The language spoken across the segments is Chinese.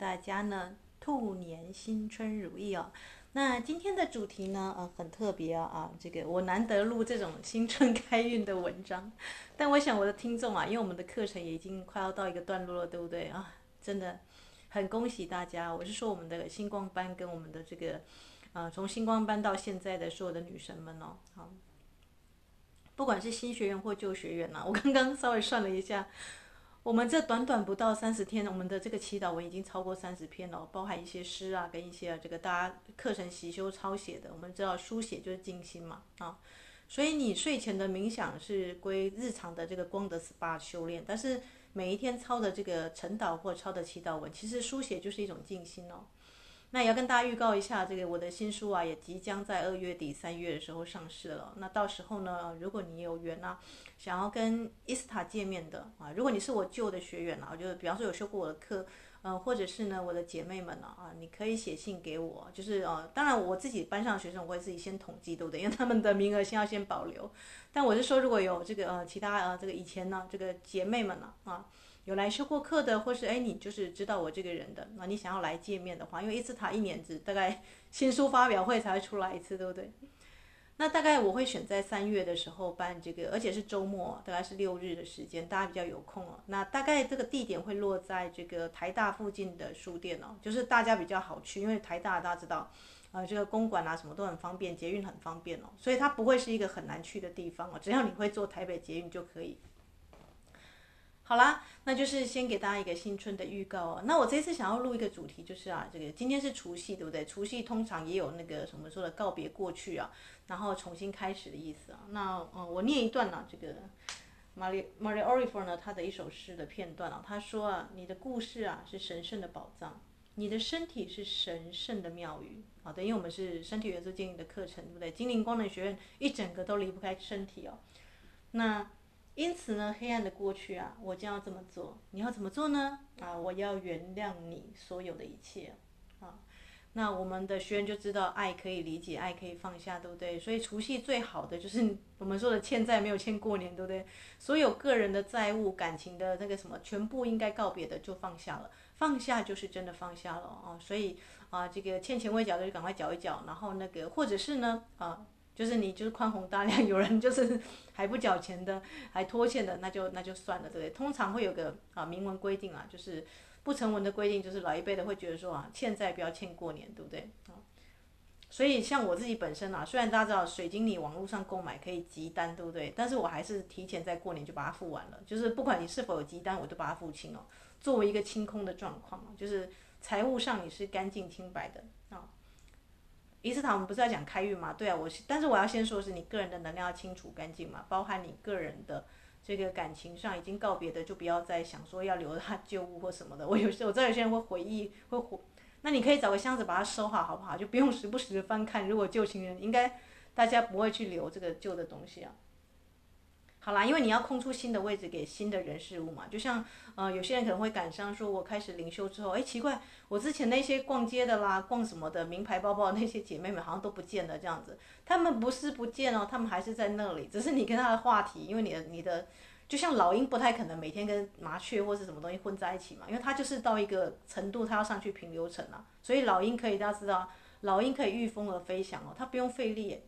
大家呢，兔年新春如意哦。那今天的主题呢，呃，很特别啊，啊，这个我难得录这种新春开运的文章，但我想我的听众啊，因为我们的课程也已经快要到一个段落了，对不对啊？真的很恭喜大家，我是说我们的星光班跟我们的这个，呃，从星光班到现在的所有的女神们哦，好，不管是新学员或旧学员呐、我刚刚稍微算了一下。我们这短短不到三十天，我们的这个祈祷文已经超过三十篇了，包含一些诗啊，跟一些这个大家课程习修抄写的。我们知道书写就是静心嘛，啊，所以你睡前的冥想是归日常的这个光德 SPA 修炼，但是每一天抄的这个晨祷或抄的祈祷文，其实书写就是一种静心哦。那也要跟大家预告一下，这个我的新书啊，也即将在二月底三月的时候上市了。那到时候呢，如果你有缘啊，想要跟伊斯塔见面的啊，如果你是我旧的学员啊，我就比方说有修过我的课，呃，或者是呢我的姐妹们啊，啊，你可以写信给我，就是呃，当然我自己班上的学生我会自己先统计，对不对？因为他们的名额先要先保留。但我是说，如果有这个呃其他呃这个以前呢这个姐妹们呢啊。有来修过课的，或是哎，你就是知道我这个人的，那你想要来见面的话，因为一次塔一年只大概 新书发表会才会出来一次，对不对？那大概我会选在三月的时候办这个，而且是周末，大概是六日的时间，大家比较有空哦。那大概这个地点会落在这个台大附近的书店哦，就是大家比较好去，因为台大大家知道，呃，这个公馆啊什么都很方便，捷运很方便哦，所以它不会是一个很难去的地方哦，只要你会坐台北捷运就可以。好啦，那就是先给大家一个新春的预告哦。那我这次想要录一个主题，就是啊，这个今天是除夕，对不对？除夕通常也有那个什么说的告别过去啊，然后重新开始的意思啊。那嗯，我念一段呢、这个 Maria Maria Orifor 呢，他的一首诗的片段啊，他说啊，你的故事啊是神圣的宝藏，你的身体是神圣的庙宇。好的，因为我们是身体元素经营的课程，对不对？精灵光能学院一整个都离不开身体哦。那。因此呢，黑暗的过去啊，我将要这么做。你要怎么做呢？啊，我要原谅你所有的一切。啊，那我们的学员就知道，爱可以理解，爱可以放下，对不对？所以除夕最好的就是我们说的欠债没有欠过年，对不对？所有个人的债务、感情的那个什么，全部应该告别的就放下了，放下就是真的放下了啊。所以啊，这个欠钱未缴的就赶快缴一缴，然后那个或者是呢，啊。就是你就是宽宏大量，有人就是还不缴钱的，还拖欠的，那就那就算了，对不对？通常会有个啊明文规定啊，就是不成文的规定，就是老一辈的会觉得说啊，欠债不要欠过年，对不对？啊，所以像我自己本身啊，虽然大家知道水晶你网络上购买可以集单，对不对？但是我还是提前在过年就把它付完了，就是不管你是否有集单，我都把它付清了，作为一个清空的状况，就是财务上你是干净清白的啊。伊斯塔，我们不是在讲开运吗？对啊，我但是我要先说的是你个人的能量要清除干净嘛，包含你个人的这个感情上已经告别的，就不要再想说要留他旧物或什么的。我有些我知道有些人会回忆，会回，那你可以找个箱子把它收好，好不好？就不用时不时的翻看。如果旧情人，应该大家不会去留这个旧的东西啊。好啦，因为你要空出新的位置给新的人事物嘛，就像呃有些人可能会感伤，说我开始灵修之后，哎奇怪，我之前那些逛街的啦、逛什么的名牌包包那些姐妹们好像都不见了这样子。他们不是不见哦，他们还是在那里，只是你跟他的话题，因为你的你的就像老鹰不太可能每天跟麻雀或是什么东西混在一起嘛，因为它就是到一个程度，它要上去平流层了，所以老鹰可以大家知道，老鹰可以御风而飞翔哦，它不用费力。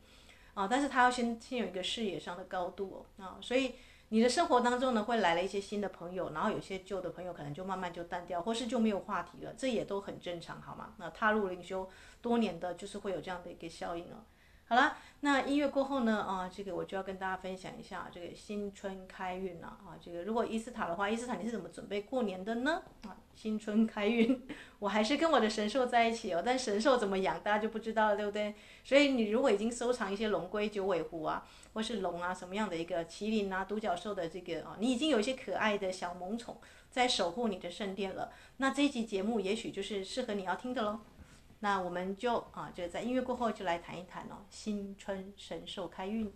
啊，但是他要先先有一个视野上的高度哦，啊，所以你的生活当中呢，会来了一些新的朋友，然后有些旧的朋友可能就慢慢就淡掉，或是就没有话题了，这也都很正常，好吗？那踏入灵修多年的，就是会有这样的一个效应哦。好了，那音乐过后呢，啊，这个我就要跟大家分享一下这个新春开运了啊。这个如果伊斯塔的话，伊斯塔你是怎么准备过年的呢？啊，新春开运，我还是跟我的神兽在一起哦，但神兽怎么养，大家就不知道了，对不对？所以你如果已经收藏一些龙龟、九尾狐啊，或是龙啊什么样的一个麒麟啊、独角兽的这个啊，你已经有一些可爱的小萌宠在守护你的圣殿了，那这一集节目也许就是适合你要听的喽。那我们就啊，就在音乐过后就来谈一谈哦，新春神兽开运。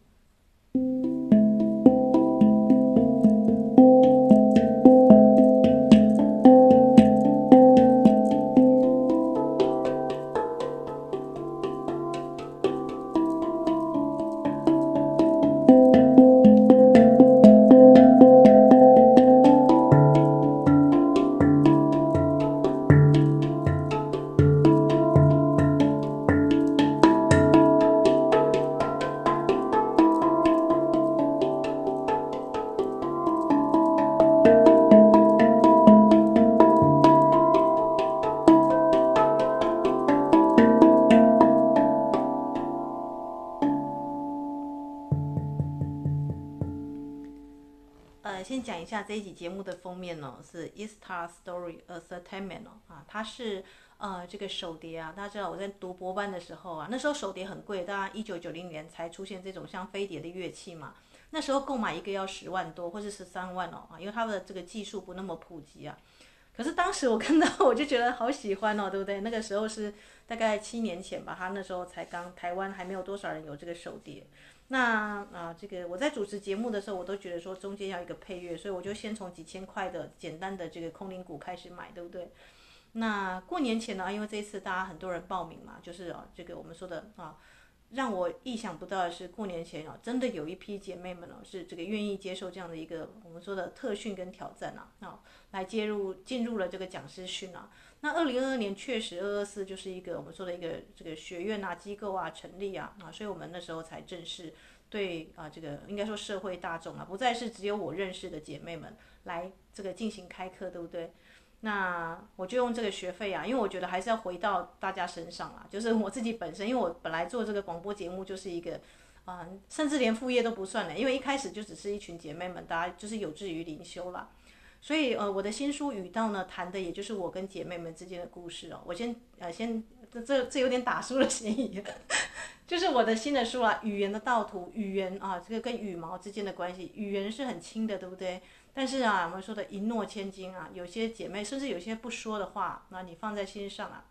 Story Entertainment 啊，它是呃这个手碟啊，大家知道我在读博班的时候啊，那时候手碟很贵，大概一九九零年才出现这种像飞碟的乐器嘛，那时候购买一个要十万多或者十三万哦啊，因为它的这个技术不那么普及啊。可是当时我看到我就觉得好喜欢哦，对不对？那个时候是大概七年前吧，他那时候才刚台湾还没有多少人有这个手碟。那啊，这个我在主持节目的时候，我都觉得说中间要一个配乐，所以我就先从几千块的简单的这个空灵鼓开始买，对不对？那过年前呢，因为这一次大家很多人报名嘛，就是啊，这个我们说的啊。让我意想不到的是，过年前啊，真的有一批姐妹们呢，是这个愿意接受这样的一个我们说的特训跟挑战啊，啊，来接入进入了这个讲师训啊。那二零二二年确实二二四就是一个我们说的一个这个学院啊机构啊成立啊啊，所以我们那时候才正式对啊这个应该说社会大众啊，不再是只有我认识的姐妹们来这个进行开课，对不对？那我就用这个学费啊，因为我觉得还是要回到大家身上啊。就是我自己本身，因为我本来做这个广播节目就是一个，啊、甚至连副业都不算了，因为一开始就只是一群姐妹们，大家就是有志于灵修啦。所以呃，我的新书语道呢，谈的也就是我跟姐妹们之间的故事哦。我先呃先这这这有点打书的嫌疑，就是我的新的书啊，语言的道途，语言啊，这个跟羽毛之间的关系，语言是很轻的，对不对？但是啊，我们说的一诺千金啊，有些姐妹甚至有些不说的话，那你放在心上啊。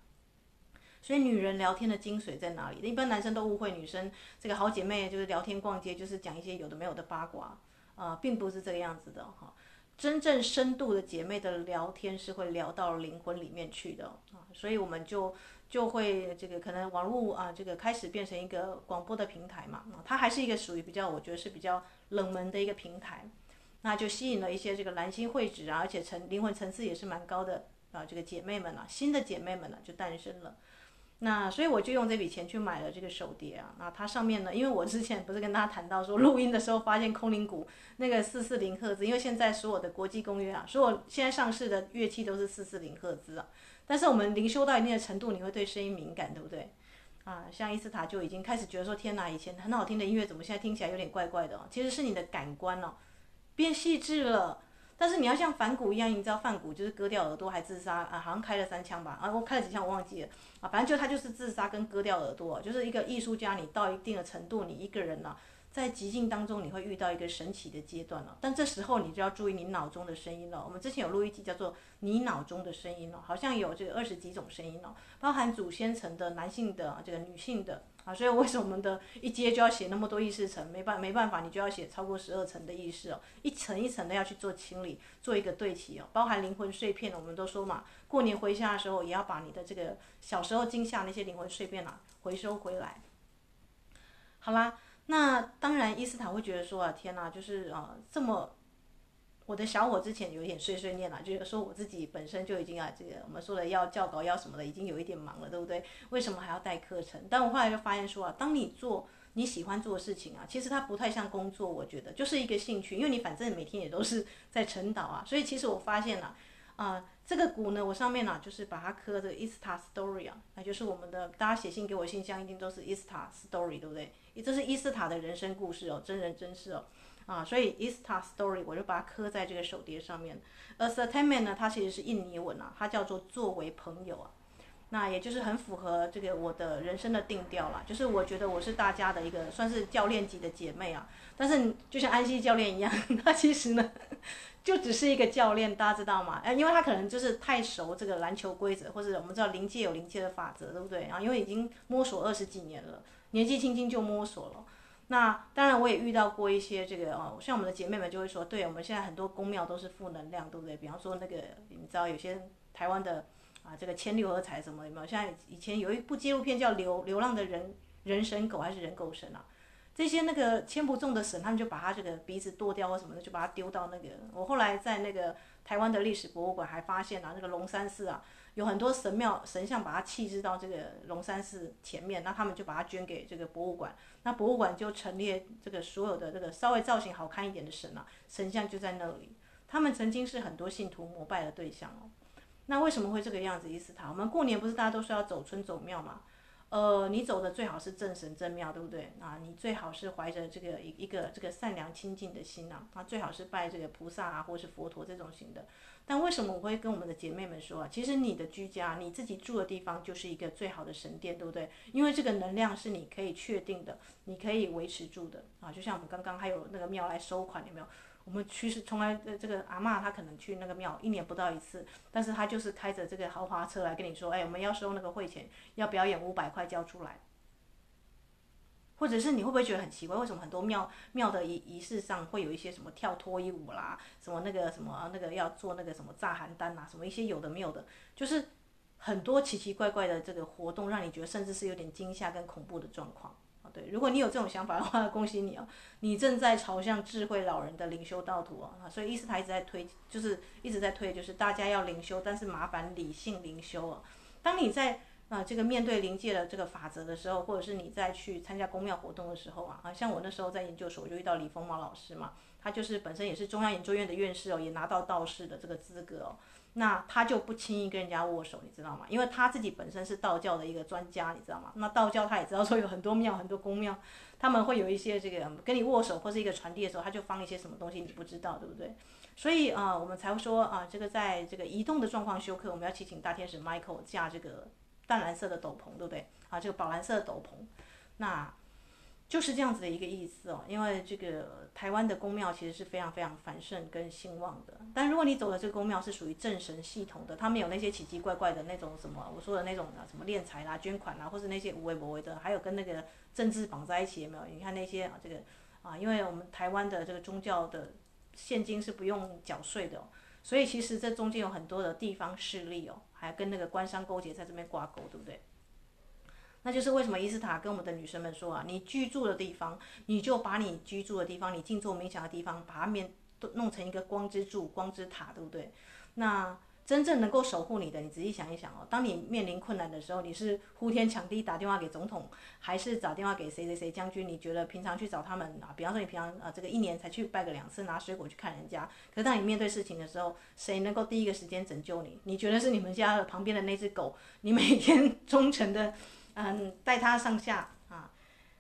所以女人聊天的精髓在哪里？一般男生都误会女生这个好姐妹就是聊天逛街，就是讲一些有的没有的八卦啊、并不是这个样子的哈。真正深度的姐妹的聊天是会聊到灵魂里面去的啊，所以我们就就会这个可能网络啊，这个开始变成一个广播的平台嘛，啊它还是一个属于比较我觉得是比较冷门的一个平台。那就吸引了一些这个蓝星慧芷啊，而且层灵魂层次也是蛮高的啊，这个姐妹们啊，新的姐妹们呢就诞生了。那所以我就用这笔钱去买了这个手碟啊。那它上面呢，因为我之前不是跟大家谈到说，录音的时候发现空灵鼓那个四四零赫兹，因为现在所有的国际公约啊，所有现在上市的乐器都是四四零赫兹啊。但是我们灵修到一定的程度，你会对声音敏感，对不对？啊，像伊斯塔就已经开始觉得说，天哪，以前很好听的音乐怎么现在听起来有点怪怪的哦？其实是你的感官哦。变细致了，但是你要像梵谷一样，你知道梵谷就是割掉耳朵还自杀啊，好像开了三枪吧，啊，我开了几枪我忘记了，啊，反正就他就是自杀跟割掉耳朵，就是一个艺术家，你到一定的程度，你一个人呢、在极境当中，你会遇到一个神奇的阶段了。但这时候你就要注意你脑中的声音了。我们之前有录一集叫做《你脑中的声音》了，好像有这个二十几种声音了，包含祖先层的、男性的、这个女性的啊。所以为什么我们的一阶就要写那么多意识层？没办没办法，你就要写超过十二层的意识哦，一层一层的要去做清理，做一个对齐哦。包含灵魂碎片，我们都说嘛，过年回家的时候也要把你的这个小时候惊吓那些灵魂碎片啊回收回来。好啦。那当然，伊斯塔会觉得说啊，天哪，就是啊，这么我的小我之前有点碎碎念了，就是说我自己本身就已经啊，这个我们说的要教稿要什么的，已经有一点忙了，对不对？为什么还要带课程？但我后来就发现说啊，当你做你喜欢做的事情啊，其实它不太像工作，我觉得就是一个兴趣，因为你反正每天也都是 在晨祷啊，所以其实我发现了啊。这个鼓呢，我上面呢、就是把它刻这个 Ishtar Story 啊，那就是我们的大家写信给我信箱一定都是 Ishtar Story，对不对？这是伊斯塔的人生故事哦，真人真事哦，啊，所以 Easta Story 我就把它刻在这个手碟上面。Entertainment 呢，它其实是印尼文啊，它叫做作为朋友啊，那也就是很符合这个我的人生的定调啦，就是我觉得我是大家的一个算是教练级的姐妹啊，但是就像安西教练一样，他其实呢。就只是一个教练，大家知道吗？哎，因为他可能就是太熟这个篮球规则，或者我们知道临界有临界的法则，对不对？然后因为已经摸索二十几年了，年纪轻轻就摸索了。那当然我也遇到过一些这个哦，像我们的姐妹们就会说，对，我们现在很多宫庙都是负能量，对不对？比方说那个你知道有些台湾的啊，这个牵六合彩什么有没有？像以前有一部纪录片叫《流流浪的人人神狗》还是人狗神啊？这些那个牵不中的神，他们就把他这个鼻子剁掉或什么的，就把它丢到那个。我后来在那个台湾的历史博物馆还发现、啊、那个龙山寺啊，有很多神庙神像，把它弃置到这个龙山寺前面，那他们就把它捐给这个博物馆。那博物馆就陈列这个所有的这个稍微造型好看一点的神啊，神像就在那里。他们曾经是很多信徒膜拜的对象哦。那为什么会这个样子？伊斯塔，我们过年不是大家都说要走村走庙吗？呃，你走的最好是正神正庙，对不对？啊，你最好是怀着这个一一个这个善良亲近的心啊，啊，最好是拜这个菩萨啊，或是佛陀这种型的。但为什么我会跟我们的姐妹们说啊？其实你的居家，你自己住的地方就是一个最好的神殿，对不对？因为这个能量是你可以确定的，你可以维持住的啊。就像我们刚刚还有那个庙来收款，有没有？我们其实从来呃这个阿嬷她可能去那个庙一年不到一次，但是她就是开着这个豪华车来跟你说，哎，我们要收那个会钱，要表演五百块交出来。或者是你会不会觉得很奇怪，为什么很多庙庙的仪仪式上会有一些什么跳脱衣舞啦，什么那个什么那个要做那个什么炸邯郸呐，什么一些有的没有的，就是很多奇奇怪怪的这个活动，让你觉得甚至是有点惊吓跟恐怖的状况。对，如果你有这种想法的话，恭喜你哦，你正在朝向智慧老人的灵修道途啊。所以伊斯塔一直在推，就是一直在推，就是大家要灵修，但是麻烦理性灵修哦。当你在啊这个面对灵界的这个法则的时候，或者是你在去参加宫庙活动的时候啊，啊像我那时候在研究所，我就遇到李丰毛老师嘛，他就是本身也是中央研究院的院士哦，也拿到道士的这个资格哦。那他就不轻易跟人家握手，你知道吗？因为他自己本身是道教的一个专家，你知道吗？那道教他也知道说有很多庙、很多宫庙，他们会有一些这个跟你握手或是一个传递的时候，他就放一些什么东西，你不知道，对不对？所以啊、我们才会说啊，这个在这个移动的状况修课，我们要祈请大天使 Michael 驾这个淡蓝色的斗篷，对不对？啊，这个宝蓝色的斗篷，那。就是这样子的一个意思哦，因为这个台湾的宫庙其实是非常非常繁盛跟兴旺的，但如果你走的这个宫庙是属于正神系统的，他们有那些奇奇怪怪的那种什么，我说的那种啊，什么敛财啦、捐款啦，或是那些无为不为的，还有跟那个政治绑在一起有没有？你看那些啊，这个啊，因为我们台湾的这个宗教的现金是不用缴税的哦，所以其实这中间有很多的地方势力哦，还跟那个官商勾结在这边挂钩，对不对？那就是为什么伊斯塔跟我们的女生们说啊，你居住的地方，你就把你居住的地方，你静坐冥想的地方，把它面都弄成一个光之柱、光之塔，对不对？那真正能够守护你的，你仔细想一想哦，当你面临困难的时候，你是呼天抢地打电话给总统，还是打电话给谁谁谁将军？你觉得平常去找他们啊，比方说你平常啊这个一年才去拜个两次，拿水果去看人家，可是当你面对事情的时候，谁能够第一个时间拯救你？你觉得是你们家的旁边的那只狗？你每天 忠诚的。嗯，带他上下啊，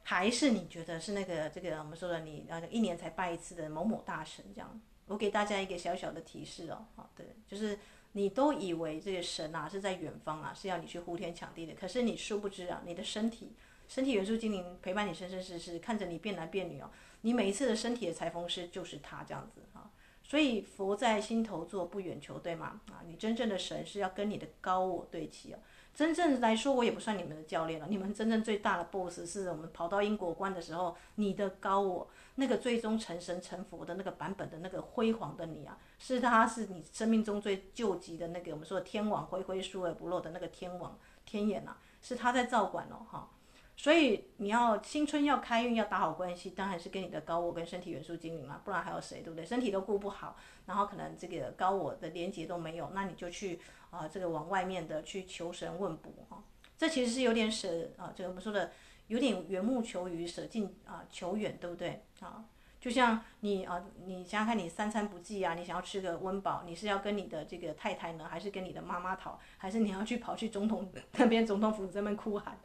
还是你觉得是那个这个我们说的你呃一年才拜一次的某某大神这样？我给大家一个小小的提示哦，好，对，就是你都以为这个神啊是在远方啊，是要你去呼天抢地的，可是你殊不知啊，你的身体，身体元素精灵陪伴你生生世世，看着你变男变女哦，你每一次的身体的裁缝师就是他这样子啊，所以佛在心头坐，不远求，对吗？啊，你真正的神是要跟你的高我对齐哦。真正来说，我也不算你们的教练了。你们真正最大的 boss 是我们跑到因果关的时候，你的高我，那个最终成神成佛的那个版本的那个辉煌的你啊，是他是你生命中最救急的那个我们说的天网恢恢，疏而不漏的那个天网天眼啊，是他在照管哦，哈。所以你要新春要开运要打好关系，当然是跟你的高我跟身体元素精灵嘛，不然还有谁，对不对？身体都顾不好，然后可能这个高我的连接都没有，那你就去啊、这个往外面的去求神问卜哈、这其实是有点舍啊，这个我们说的有点缘木求鱼，舍近啊求远，对不对啊？就像你啊，你想想看，你三餐不济啊，你想要吃个温饱，你是要跟你的这个太太呢，还是跟你的妈妈讨，还是你要去跑去总统那边总统府这边哭喊？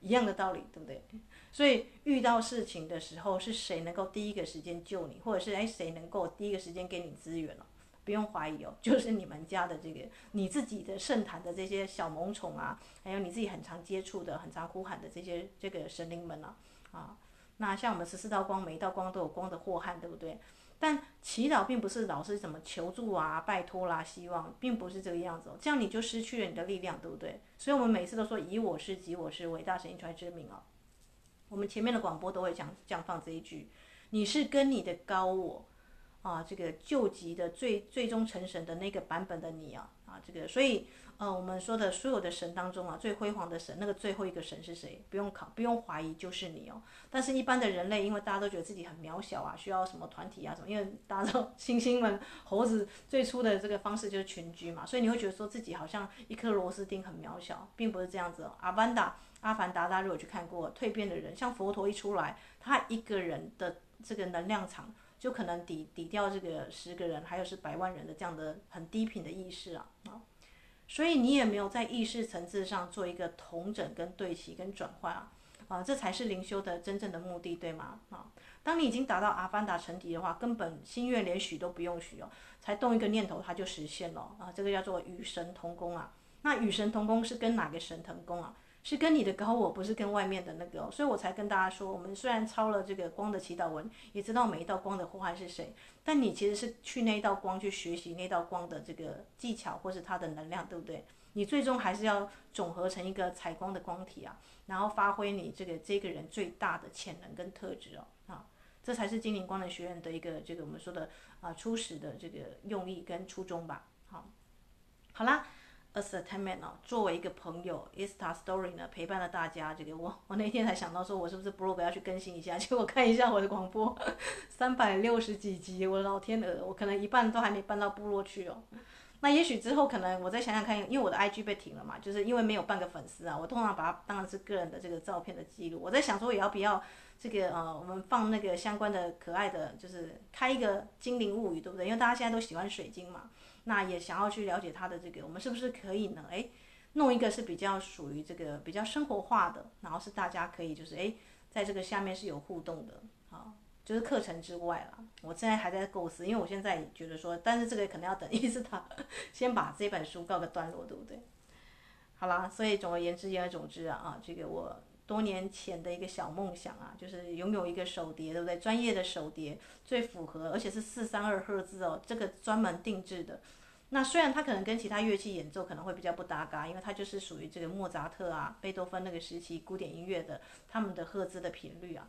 一样的道理，对不对？所以遇到事情的时候，是谁能够第一个时间救你，或者是哎谁能够第一个时间给你资源了？不用怀疑哦，就是你们家的这个你自己的圣坛的这些小萌宠啊，还有你自己很常接触的、很常呼喊的这些这个神灵们啊，啊，那像我们十四道光，每一道光都有光的祸害，对不对？但祈祷并不是老是怎么求助啊、拜托啦、希望，并不是这个样子哦。这样你就失去了你的力量，对不对？所以我们每次都说以我是、及我是伟大神一传之名哦。我们前面的广播都会讲这样放这一句：你是跟你的高我啊，这个救急的最最终成神的那个版本的你啊啊，这个所以。呃，我们说的所有的神当中啊，最辉煌的神，那个最后一个神是谁？不用考，不用怀疑，就是你哦。但是，一般的人类，因为大家都觉得自己很渺小啊，需要什么团体啊什么，因为大家知道猩猩们、猴子最初的这个方式就是群居嘛，所以你会觉得说自己好像一颗螺丝钉很渺小，并不是这样子。阿凡达、阿凡达，大家如果去看过蜕变的人，像佛陀一出来，他一个人的这个能量场就可能抵抵掉这个十个人，还有是百万人的这样的很低频的意识啊啊。所以你也没有在意识层次上做一个同整、跟对齐、跟转换啊，啊，这才是灵修的真正的目的，对吗？啊，当你已经达到阿凡达成体的话，根本心愿连许都不用许哦，才动一个念头，它就实现了啊，这个叫做与神同工啊。那与神同工是跟哪个神同工啊？是跟你的高我，不是跟外面的那个，所以我才跟大家说，我们虽然抄了这个光的祈祷文，也知道每一道光的呼唤是谁，但你其实是去那道光去学习那道光的这个技巧或是它的能量，对不对？你最终还是要总合成一个采光的光体啊，然后发挥你这个这个人最大的潜能跟特质哦，啊，这才是精灵光能学院的一个这个我们说的啊初始的这个用意跟初衷吧，好，好啦。As a attendant 哦，作为一个朋友，Ista Story 呢陪伴了大家。这个我我那天才想到说，我是不是 blog 要去更新一下？结果看一下我的广播，三百六十几集，我的老天鹅，我可能一半都还没搬到部落去哦。那也许之后可能我再想想看，因为我的 IG 被停了嘛，就是因为没有半个粉丝啊。我通常把它当然是个人的这个照片的记录。我在想说，也要不要这个呃，我们放那个相关的可爱的，就是开一个精灵物语，对不对？因为大家现在都喜欢水晶嘛。那也想要去了解它的这个，我们是不是可以呢？诶，弄一个是比较属于这个比较生活化的，然后是大家可以就是诶，在这个下面是有互动的，啊，就是课程之外啦。我现在还在构思，因为我现在觉得说，但是这个可能要等伊斯塔先把这本书告个段落，对不对？好啦，所以总而言之言而总之啊，啊，这个我多年前的一个小梦想啊，就是拥有一个手碟，对不对？专业的手碟最符合，而且是四三二赫兹哦，这个专门定制的。那虽然它可能跟其他乐器演奏可能会比较不搭嘎，因为它就是属于这个莫扎特啊、贝多芬那个时期古典音乐的他们的赫兹的频率啊，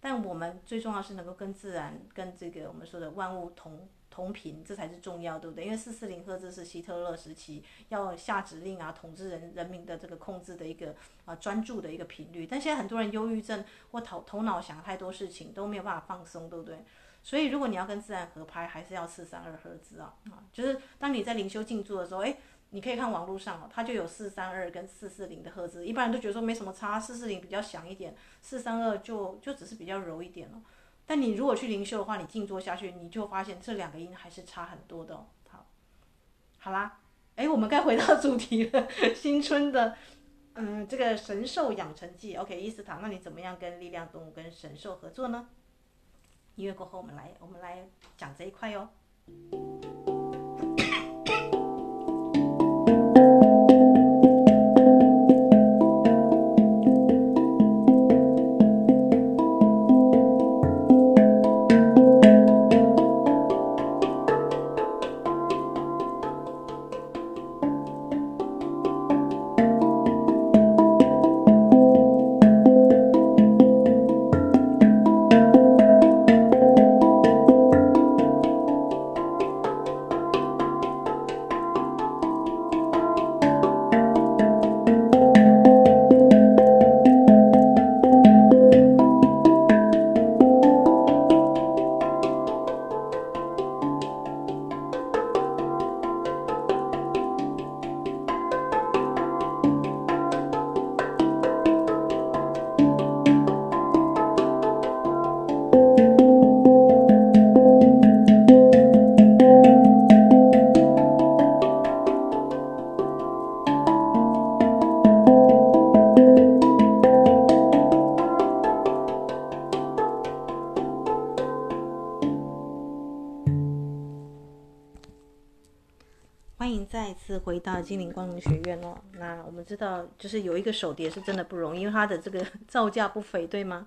但我们最重要是能够跟自然、跟这个我们说的万物同同频，这才是重要，对不对？因为四四零赫兹是希特勒时期要下指令啊、统治人人民的这个控制的一个啊专注的一个频率，但现在很多人忧郁症或头头脑想太多事情都没有办法放松，对不对？所以，如果你要跟自然合拍，还是要四三二赫兹啊啊！就是当你在灵修静坐的时候，诶，你可以看网络上哦，它就有四三二跟四四零的赫兹。一般人都觉得说没什么差，四四零比较响一点，四三二就就只是比较柔一点了。但你如果去灵修的话，你静坐下去，你就发现这两个音还是差很多的哦。好，好啦，诶，我们该回到主题了。新春的，嗯，这个神兽养成记，OK，伊斯塔，那你怎么样跟力量动物跟神兽合作呢？音乐过后，我们来，我们来讲这一块哟。就是有一个手碟是真的不容易，因为它的这个 造价不菲，对吗？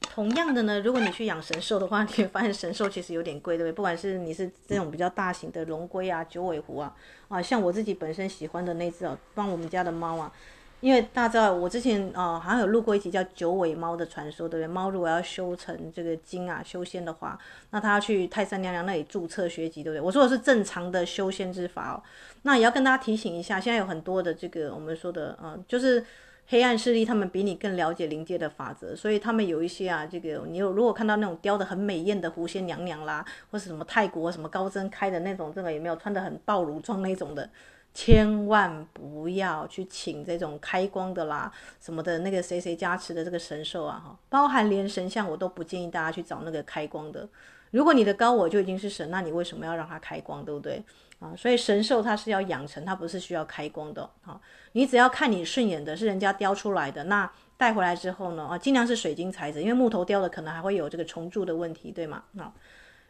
同样的呢，如果你去养神兽的话，你会发现神兽其实有点贵，对不对？不管是你是这种比较大型的龙龟啊、九尾狐啊，啊，像我自己本身喜欢的那只哦，帮我们家的猫啊。因为大家知道，我之前啊、呃、好像有录过一集叫《九尾猫的传说》，对不对？猫如果要修成这个精啊、修仙的话，那它要去泰山娘娘那里注册学籍，对不对？我说的是正常的修仙之法哦。那也要跟大家提醒一下，现在有很多的这个我们说的，嗯、呃，就是黑暗势力，他们比你更了解灵界的法则，所以他们有一些啊，这个你有如果看到那种雕得很美艳的狐仙娘娘啦，或是什么泰国什么高僧开的那种，这个有没有穿得很暴露装那种的？千万不要去请这种开光的啦，什么的那个谁谁加持的这个神兽啊，哈，包含连神像我都不建议大家去找那个开光的，如果你的高我就已经是神，那你为什么要让它开光，对不对？啊，所以神兽它是要养成，它不是需要开光的。啊，你只要看你顺眼的，是人家雕出来的，那带回来之后呢，啊，尽量是水晶材质，因为木头雕的可能还会有这个虫蛀的问题，对吗？啊，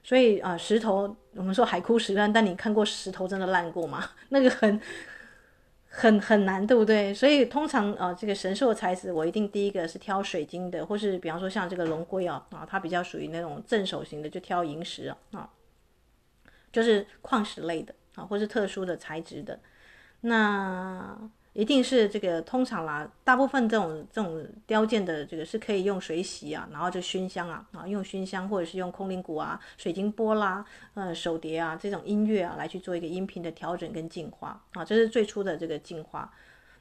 所以啊，石头我们说海枯石烂，但你看过石头真的烂过吗？那个很。很很难，对不对？所以通常呃，这个神兽的材质，我一定第一个是挑水晶的，或是比方说像这个龙龟啊，啊，它比较属于那种镇守型的，就挑萤石啊，啊，就是矿石类的啊，或是特殊的材质的，那。一定是这个通常啦，大部分这种这种雕件的这个是可以用水洗啊，然后就熏香啊，啊用熏香或者是用空灵鼓啊、水晶钵啦、呃手碟啊这种音乐啊来去做一个音频的调整跟净化啊，这是最初的这个净化。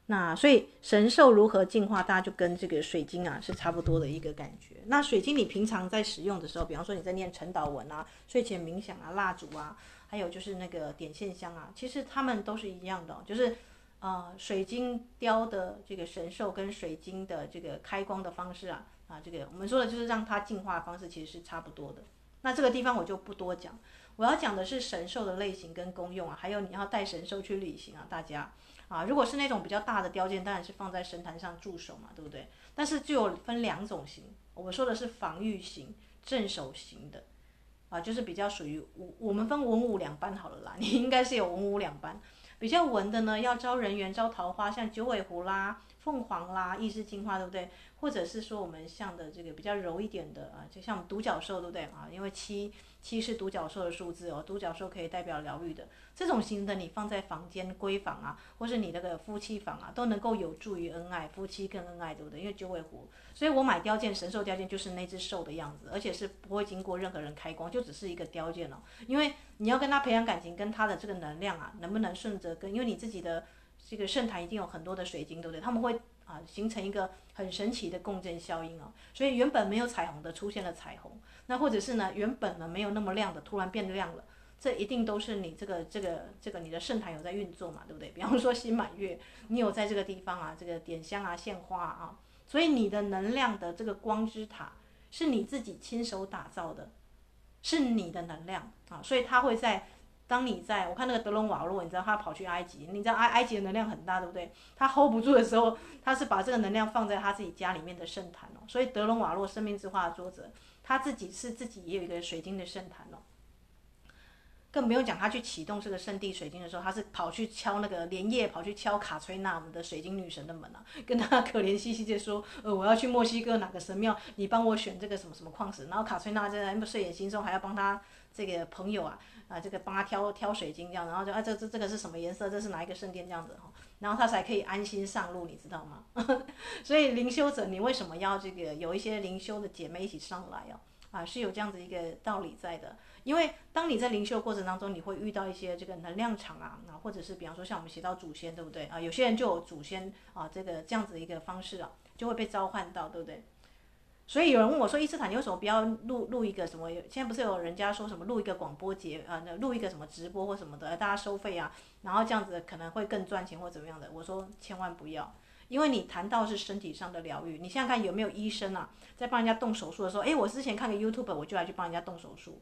那所以神兽如何净化，大家就跟这个水晶啊是差不多的一个感觉。那水晶你平常在使用的时候，比方说你在念晨祷文啊、睡前冥想啊、蜡烛啊，还有就是那个点线香啊，其实它们都是一样的，就是。啊、水晶雕的这个神兽跟水晶的这个开光的方式啊，啊，这个我们说的就是让它净化的方式其实是差不多的。那这个地方我就不多讲，我要讲的是神兽的类型跟功用啊，还有你要带神兽去旅行啊，大家啊，如果是那种比较大的雕件，当然是放在神坛上驻守嘛，对不对？但是就有分两种型，我们说的是防御型、镇守型的，啊，就是比较属于我我们分文武两班好了啦，你应该是有文武两班。比较文的呢，要招人缘、招桃花，像九尾狐啦、凤凰啦，意识净化，对不对？或者是说我们像的这个比较柔一点的啊，就像独角兽，对不对啊？因为七七是独角兽的数字哦，独角兽可以代表疗愈的。这种型的你放在房间闺房啊，或是你那个夫妻房啊，都能够有助于恩爱，夫妻更恩爱，对不对？因为九尾狐，所以我买雕件，神兽雕件就是那只兽的样子，而且是不会经过任何人开光，就只是一个雕件哦。因为你要跟他培养感情，跟他的这个能量啊，能不能顺着跟？因为你自己的这个圣坛一定有很多的水晶，对不对？他们会啊形成一个很神奇的共振效应哦。所以原本没有彩虹的出现了彩虹，那或者是呢，原本呢没有那么亮的突然变亮了。这一定都是你这个这个这个你的圣坛有在运作嘛，对不对？比方说新满月，你有在这个地方啊，这个点香啊、献花啊，所以你的能量的这个光之塔是你自己亲手打造的，是你的能量啊，所以它会在当你在我看那个德隆瓦洛，你知道他跑去埃及，你知道埃埃及的能量很大，对不对？他 hold 不住的时候，他是把这个能量放在他自己家里面的圣坛哦，所以德隆瓦洛生命之花的作者，他自己是自己也有一个水晶的圣坛哦。更不用讲，他去启动这个圣地水晶的时候，他是跑去敲那个连夜跑去敲卡崔娜我们的水晶女神的门啊，跟他 可怜兮兮的说，呃，我要去墨西哥哪个神庙，你帮我选这个什么什么矿石。然后卡崔娜在那睡眼惺忪，还要帮他这个朋友啊啊这个帮他挑挑水晶这样，然后就啊这这这个是什么颜色，这是哪一个圣殿这样子哈，然后他才可以安心上路，你知道吗？所以灵修者，你为什么要这个有一些灵修的姐妹一起上来哦？啊，是有这样子一个道理在的。因为当你在灵修过程当中，你会遇到一些这个能量场啊，那，或者是比方说像我们写到祖先，对不对啊？有些人就有祖先啊，这个这样子一个方式啊，就会被召唤到，对不对？所以有人问我说，伊斯坦，你为什么不要录录一个什么？现在不是有人家说什么录一个广播节啊，那录一个什么直播或什么的，大家收费啊，然后这样子可能会更赚钱或怎么样的？我说千万不要，因为你谈到是身体上的疗愈，你想想看有没有医生啊，在帮人家动手术的时候，哎，我之前看个 YouTube，我就来去帮人家动手术。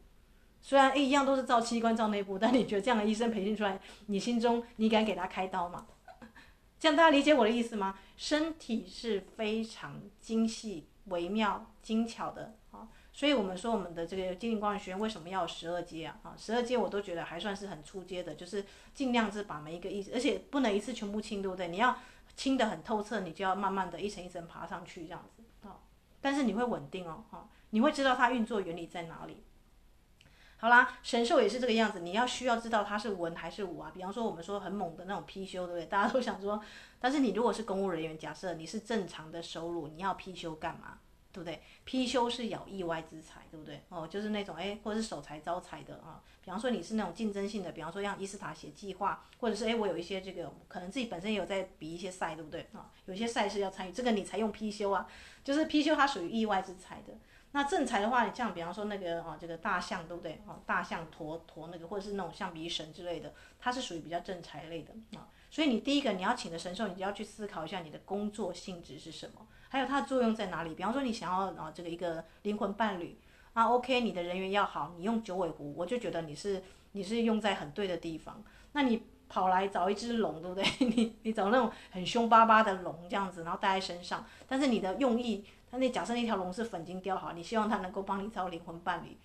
虽然一样都是照器官、照内部，但你觉得这样的医生培训出来，你心中你敢给他开刀吗？这样大家理解我的意思吗？身体是非常精细、微妙、精巧的啊，所以我们说我们的这个精灵光学院为什么要十二阶啊？啊，十二阶我都觉得还算是很初阶的，就是尽量是把每一个意思，而且不能一次全部清，对不对？你要清得很透彻，你就要慢慢的一层一层爬上去这样子啊。但是你会稳定哦，哈，你会知道它运作原理在哪里。好啦，神兽也是这个样子，你要需要知道它是文还是武啊？比方说我们说很猛的那种貔貅，对不对？大家都想说，但是你如果是公务人员，假设你是正常的收入，你要貔貅干嘛？对不对？貔貅是咬意外之财，对不对？哦，就是那种诶，或者是守财招财的啊。比方说你是那种竞争性的，比方说让伊斯塔写计划，或者是诶，我有一些这个可能自己本身也有在比一些赛，对不对？啊，有些赛事要参与，这个你才用貔貅啊，就是貔貅它属于意外之财的。那正财的话，你像比方说那个哦，这个大象对不对？哦，大象驮驮那个，或者是那种象鼻神之类的，它是属于比较正财类的啊。所以你第一个你要请的神兽，你就要去思考一下你的工作性质是什么，还有它的作用在哪里。比方说你想要啊这个一个灵魂伴侣啊，OK，你的人缘要好，你用九尾狐，我就觉得你是你是用在很对的地方。那你跑来找一只龙，对不对？你你找那种很凶巴巴的龙这样子，然后带在身上，但是你的用意，那假设那条龙是粉金雕好，你希望它能够帮你找灵魂伴侣。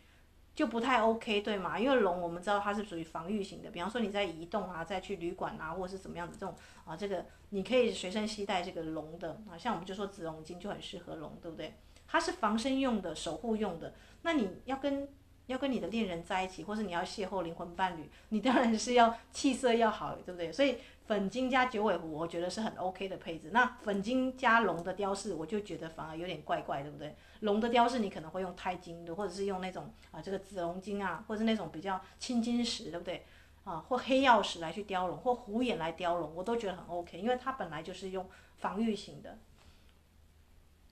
就不太 OK，对吗？因为龙我们知道它是属于防御型的，比方说你在移动啊，再去旅馆啊，或者是怎么样的这种啊，这个你可以随身携带这个龙的啊，像我们就说紫龙晶就很适合龙，对不对？它是防身用的，守护用的。那你要跟要跟你的恋人在一起，或是你要邂逅灵魂伴侣，你当然是要气色要好，对不对？所以。粉金加九尾狐，我觉得是很 OK 的配置。那粉金加龙的雕饰，我就觉得反而有点怪怪，对不对？龙的雕饰你可能会用钛金的，或者是用那种啊这个紫龙晶啊，或者是那种比较青金石，对不对？啊，或黑曜石来去雕龙，或虎眼来雕龙，我都觉得很 OK，因为它本来就是用防御型的。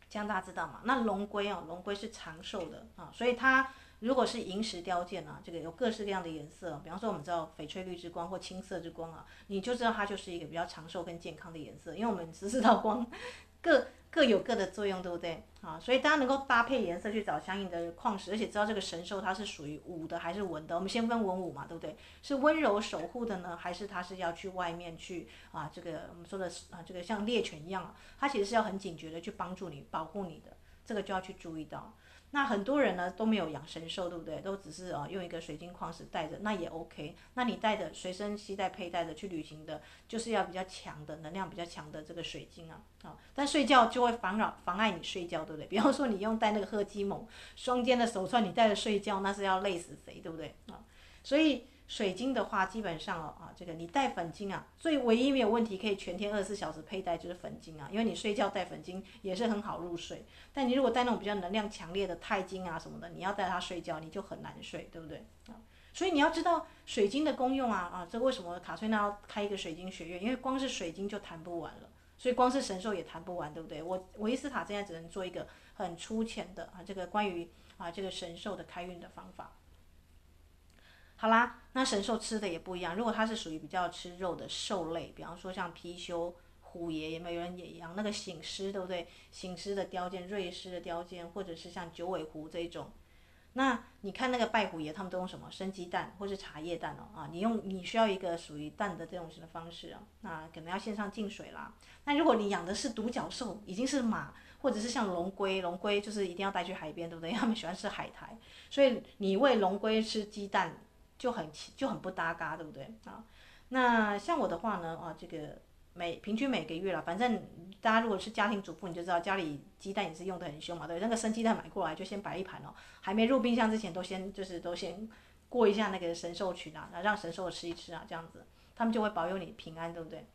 这样大家知道吗？那龙龟哦，龙龟是长寿的啊，所以它。如果是萤石雕件啊，这个有各式各样的颜色，比方说我们知道翡翠绿之光或青色之光啊，你就知道它就是一个比较长寿跟健康的颜色，因为我们只知道光 各各有各的作用，对不对？啊，所以大家能够搭配颜色去找相应的矿石，而且知道这个神兽它是属于武的还是文的。我们先分文武嘛，对不对？是温柔守护的呢，还是它是要去外面去啊？这个我们说的是啊，这个像猎犬一样，它其实是要很警觉的去帮助你、保护你的，这个就要去注意到。那很多人呢都没有养神兽，对不对？都只是啊用一个水晶矿石带着，那也 OK。那你带着随身携带佩戴着去旅行的，就是要比较强的能量比较强的这个水晶啊啊。但睡觉就会妨扰妨碍你睡觉，对不对？比方说你用带那个赫基蒙双肩的手串，你带着睡觉，那是要累死谁，对不对啊？所以。水晶的话，基本上啊，这个你戴粉晶啊，最唯一没有问题可以全天二十四小时佩戴就是粉晶啊，因为你睡觉戴粉晶也是很好入睡。但你如果戴那种比较能量强烈的钛晶啊什么的，你要带它睡觉，你就很难睡，对不对啊？所以你要知道水晶的功用啊啊，这为什么卡翠娜要开一个水晶学院？因为光是水晶就谈不完了，所以光是神兽也谈不完，对不对？我维斯塔现在只能做一个很粗浅的啊，这个关于啊这个神兽的开运的方法。好啦，那神兽吃的也不一样。如果它是属于比较吃肉的兽类，比方说像貔貅、虎爷，有没有人也养那个醒狮，对不对？醒狮的雕件、瑞狮的雕件，或者是像九尾狐这种。那你看那个拜虎爷，他们都用什么？生鸡蛋或是茶叶蛋哦啊，你用你需要一个属于蛋的这种型的方式啊，那可能要线上净水啦。那如果你养的是独角兽，已经是马，或者是像龙龟，龙龟就是一定要带去海边，对不对？他们喜欢吃海苔，所以你喂龙龟吃鸡蛋。就很就很不搭嘎，对不对啊？那像我的话呢，啊，这个每平均每个月了，反正大家如果是家庭主妇，你就知道家里鸡蛋也是用得很凶嘛，对不对？那个生鸡蛋买过来就先摆一盘哦，还没入冰箱之前都先就是都先过一下那个神兽群啊，让神兽吃一吃啊，这样子他们就会保佑你平安，对不对？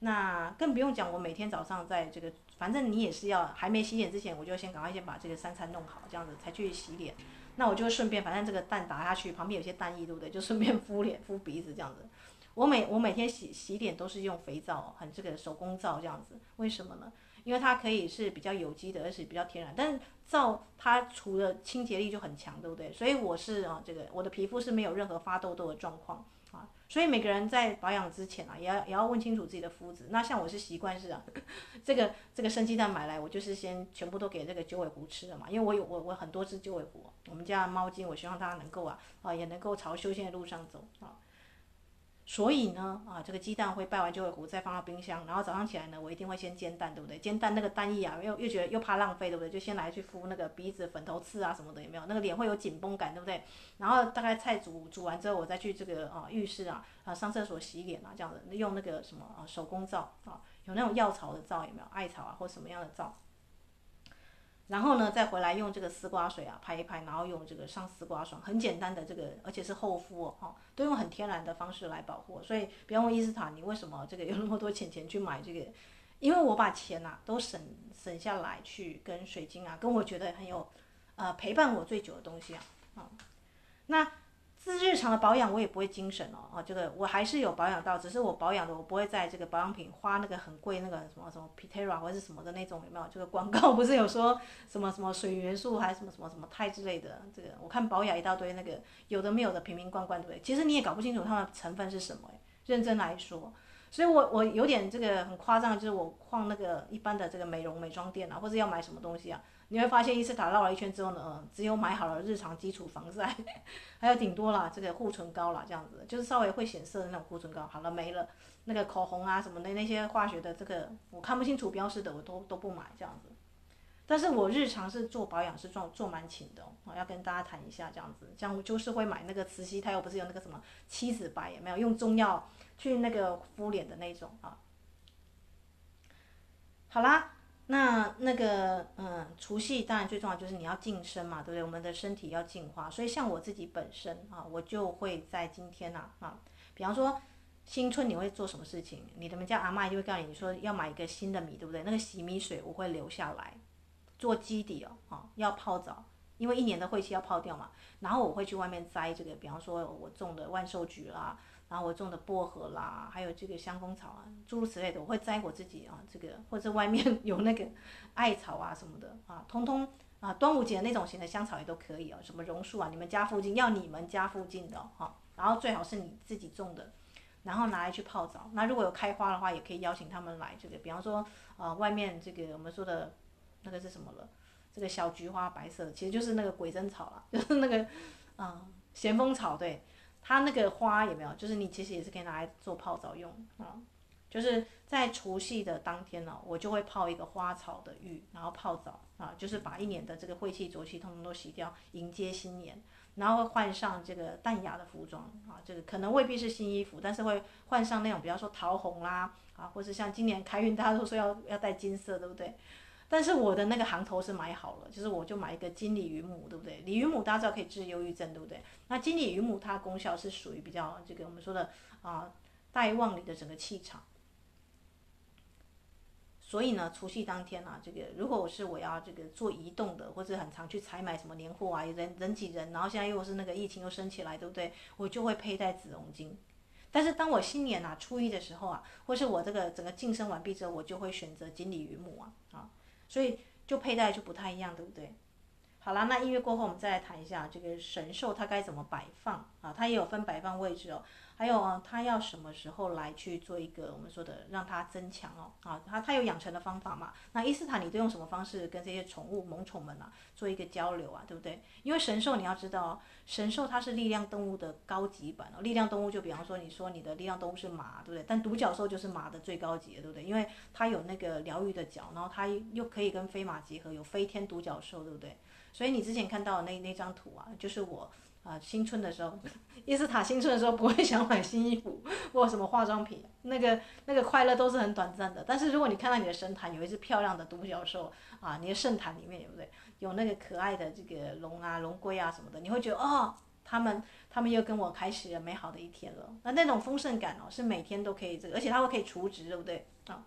那更不用讲，我每天早上在这个，反正你也是要还没洗脸之前，我就先赶快先把这个三餐弄好，这样子才去洗脸。那我就顺便，反正这个蛋打下去，旁边有些蛋液，对不对？就顺便敷脸、敷鼻子这样子。我每我每天洗洗脸都是用肥皂，很这个手工皂这样子。为什么呢？因为它可以是比较有机的，而且比较天然。但是皂它除了清洁力就很强，对不对？所以我是啊，这个我的皮肤是没有任何发痘痘的状况啊。所以每个人在保养之前啊，也要也要问清楚自己的肤质。那像我是习惯是啊，这个这个生鸡蛋买来，我就是先全部都给这个九尾狐吃了嘛，因为我有我我很多只九尾狐，我们家的猫精，我希望它能够啊啊也能够朝修仙的路上走啊。所以呢，啊，这个鸡蛋会拜完九尾狐，再放到冰箱，然后早上起来呢，我一定会先煎蛋，对不对？煎蛋那个蛋液啊，又又觉得又怕浪费，对不对？就先来去敷那个鼻子粉头刺啊什么的，有没有？那个脸会有紧绷感，对不对？然后大概菜煮煮完之后，我再去这个啊浴室啊啊上厕所洗脸啊，这样子用那个什么啊手工皂啊，有那种药草的皂有没有？艾草啊或什么样的皂？然后呢，再回来用这个丝瓜水啊拍一拍，然后用这个上丝瓜霜，很简单的这个，而且是厚敷哦，都用很天然的方式来保护。所以，不要问伊斯塔，你为什么这个有那么多钱钱去买这个？因为我把钱呐、都省省下来去跟水晶啊，跟我觉得很有，呃，陪伴我最久的东西啊，啊、那。自日常的保养我也不会精神哦，啊，这个我还是有保养到，只是我保养的我不会在这个保养品花那个很贵那个什么什么 Pitera 或是什么的那种有没有？这个广告不是有说什么什么水元素还是什么什么什么肽之类的？这个我看保养一大堆那个有的没有的瓶瓶罐罐对不对？其实你也搞不清楚它的成分是什么，认真来说，所以我我有点这个很夸张，就是我逛那个一般的这个美容美妆店啊，或者要买什么东西啊。你会发现一次打绕了一圈之后呢，只有买好了日常基础防晒，还有顶多啦这个护唇膏啦，这样子，就是稍微会显色的那种护唇膏，好了没了，那个口红啊什么的那些化学的这个我看不清楚标识的我都都不买这样子。但是我日常是做保养是做做蛮勤的哦，要跟大家谈一下这样子，像就是会买那个慈禧太后不是有那个什么七子白也没有用中药去那个敷脸的那种啊。好啦，那那个嗯，除夕当然最重要就是你要净身嘛，对不对？我们的身体要净化，所以像我自己本身啊，我就会在今天呐啊，比方说新春你会做什么事情？你的们家阿嬷就会告诉你，你说要买一个新的米，对不对？那个洗米水我会留下来。做基底哦，啊，要泡澡，因为一年的晦气要泡掉嘛。然后我会去外面摘这个，比方说我种的万寿菊啦，然后我种的薄荷啦，还有这个香蜂草啊，诸如此类的，我会摘我自己啊，这个或者外面 有那个艾草啊什么的啊，通通啊，端午节那种型的香草也都可以啊，什么榕树啊，你们家附近要你们家附近的哈，然后最好是你自己种的，然后拿来去泡澡。那如果有开花的话，也可以邀请他们来这个，比方说啊，外面这个我们说的。那个是什么了？这个小菊花白色的，其实就是那个鬼针草了，就是那个，嗯，咸丰草，对，它那个花有没有？就是你其实也是可以拿来做泡澡用啊。就是在除夕的当天呢，我就会泡一个花草的浴，然后泡澡啊，就是把一年的这个晦气浊气通通都洗掉，迎接新年，然后会换上这个淡雅的服装啊，这个可能未必是新衣服，但是会换上那种比方说桃红啦啊，或是像今年开运大家都说要要带金色，对不对？但是我的那个行头是买好了，就是我就买一个金鲤鱼母，对不对？鲤鱼母大家知道可以治忧郁症，对不对？那金鲤鱼母它功效是属于比较这个我们说的啊带旺你的整个气场。所以呢，除夕当天啊，这个如果我是我要这个做移动的，或者很常去采买什么年货啊，人人挤人，然后现在又是那个疫情又升起来，对不对？我就会佩戴紫龙金。但是当我新年啊初一的时候啊，或是我这个整个净身完毕之后，我就会选择金鲤鱼母啊。所以就佩戴就不太一样，对不对？好啦，那音乐过后，我们再来谈一下这个神兽它该怎么摆放啊？它也有分摆放位置哦。还有啊，它要什么时候来去做一个我们说的让它增强哦？啊，它它有养成的方法嘛？那伊斯塔你都用什么方式跟这些宠物萌宠们啊做一个交流啊？对不对？因为神兽你要知道，神兽它是力量动物的高级版哦。力量动物就比方说你说你的力量动物是马，对不对？但独角兽就是马的最高级的，对不对？因为它有那个疗愈的角，然后它又可以跟飞马结合，有飞天独角兽，对不对？所以你之前看到的那那张图啊，就是我。啊，新春的时候，伊斯塔新春的时候不会想买新衣服或什么化妆品，那个那个快乐都是很短暂的。但是如果你看到你的神坛有一只漂亮的独角兽啊，你的圣坛里面有不对？有那个可爱的这个龙啊、龙龟啊什么的，你会觉得哦，他们他们又跟我开始了美好的一天了。那那种丰盛感哦，是每天都可以这个，而且它会可以储值，对不对？啊，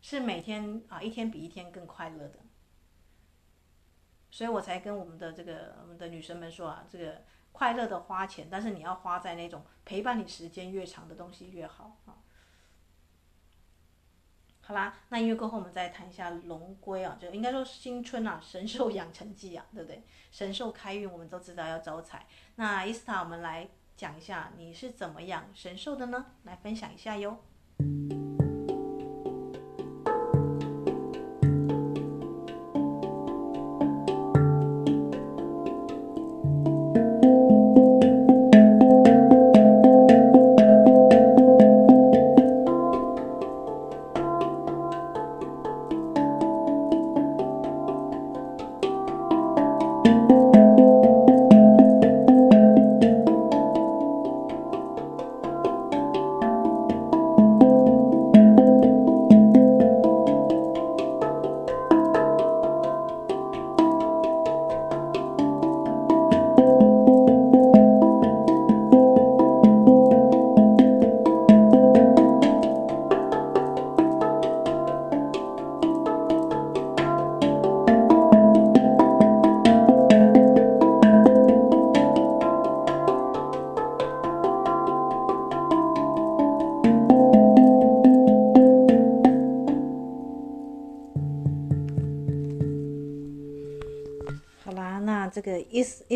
是每天啊一天比一天更快乐的。所以我才跟我们的这个我们的女神们说啊，这个。快乐的花钱，但是你要花在那种陪伴你时间越长的东西越好啊。好啦，那音乐过后我们再谈一下龙龟啊，就应该说新春啊，神兽养成记啊，对不对？神兽开运我们都知道要招财。那伊斯塔，我们来讲一下你是怎么养神兽的呢？来分享一下哟。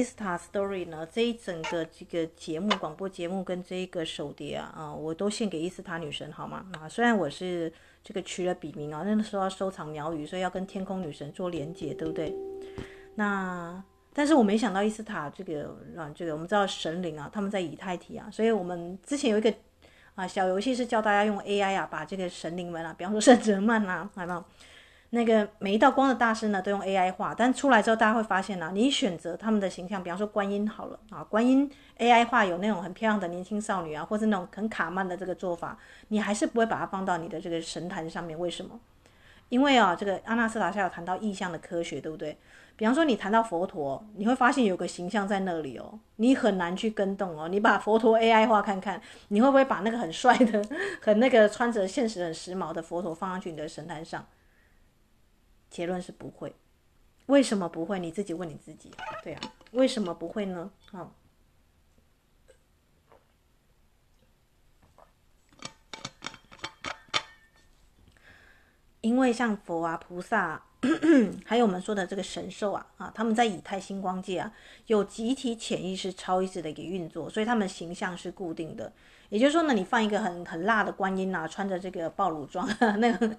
伊斯塔 story 呢，这一整个这个节目广播节目跟这个手碟啊啊，我都献给伊斯塔女神好吗？啊，虽然我是这个取了笔名啊，那个时候要收藏鸟语，所以要跟天空女神做连接，对不对？那但是我没想到伊斯塔这个让这个我们知道神灵啊，他们在以太体啊，所以我们之前有一个啊小游戏是教大家用 AI 啊，把这个神灵们啊，比方说圣哲曼啊，有没有？那个每一道光的大师呢，都用 AI 画，但出来之后，大家会发现呢、你选择他们的形象，比方说观音好了啊，观音 AI 画有那种很漂亮的年轻少女啊，或者那种很卡曼的这个做法，你还是不会把它放到你的这个神坛上面。为什么？因为啊，这个阿纳斯塔夏有谈到意象的科学，对不对？比方说你谈到佛陀，你会发现有个形象在那里哦，你很难去跟动哦。你把佛陀 AI 画看看，你会不会把那个很帅的、很那个穿着现实很时髦的佛陀放上去你的神坛上？结论是不会，为什么不会？你自己问你自己。对啊，为什么不会呢？啊，因为像佛啊、菩萨，还有我们说的这个神兽啊，啊，他们在以太星光界啊，有集体潜意识、超意识的一个运作，所以他们形象是固定的。也就是说呢，你放一个很很辣的观音啊，穿着这个暴露装，那个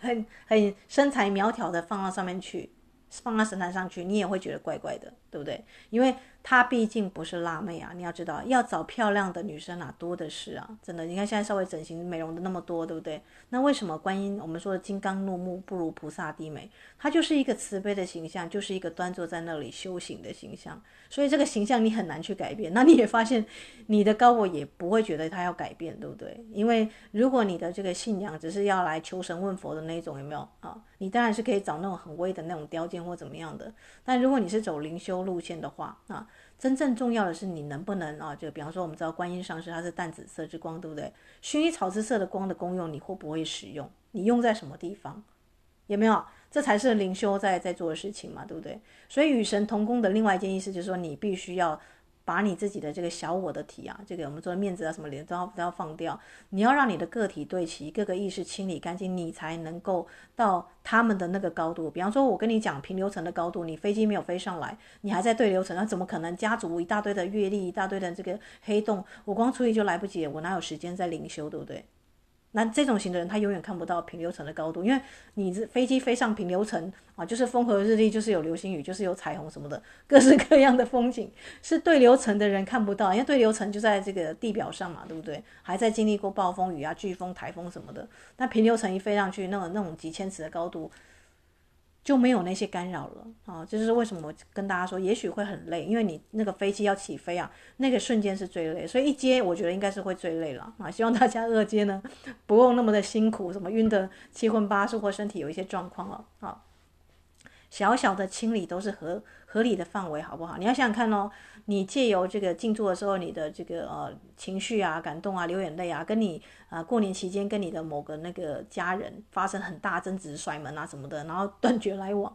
很很身材苗条的放到上面去，放到神坛上去，你也会觉得怪怪的，对不对？因为她毕竟不是辣妹啊，你要知道，要找漂亮的女生啊，多的是啊，真的。你看现在稍微整形美容的那么多，对不对？那为什么观音我们说的金刚怒目不如菩萨低眉？她就是一个慈悲的形象，就是一个端坐在那里修行的形象。所以这个形象你很难去改变，那你也发现你的高我也不会觉得他要改变，对不对？因为如果你的这个信仰只是要来求神问佛的那一种，有没有啊？你当然是可以找那种很威的那种雕件或怎么样的。但如果你是走灵修路线的话，啊，真正重要的是你能不能啊？就比方说我们知道观音上师它是淡紫色之光，对不对？薰衣草之色的光的功用你会不会使用？你用在什么地方？有没有？这才是灵修在在做的事情嘛，对不对？所以与神同工的另外一件意思就是说，你必须要把你自己的这个小我的体啊，这个我们说面子啊什么脸都要都要放掉，你要让你的个体对齐，各个意识清理干净，你才能够到他们的那个高度。比方说，我跟你讲平流层的高度，你飞机没有飞上来，你还在对流层，那怎么可能？家族一大堆的阅历，一大堆的这个黑洞，我光处理就来不及，我哪有时间在灵修，对不对？那这种型的人，他永远看不到平流层的高度，因为你这飞机飞上平流层啊，就是风和日丽，就是有流星雨，就是有彩虹什么的，各式各样的风景，是对流层的人看不到，因为对流层就在这个地表上嘛，对不对？还在经历过暴风雨啊、飓风、台风什么的，那平流层一飞上去，那种那种几千尺的高度。就没有那些干扰了啊！这就是为什么我跟大家说，也许会很累，因为你那个飞机要起飞啊，那个瞬间是最累，所以一接我觉得应该是会最累了啊！希望大家二接呢不用那么的辛苦，什么晕的七荤八素或身体有一些状况了啊！小小的清理都是合合理的范围，好不好？你要想想看哦。你借由这个静坐的时候，你的这个呃情绪啊、感动啊、流眼泪啊，跟你啊、呃、过年期间跟你的某个那个家人发生很大争执、摔门啊什么的，然后断 绝来往，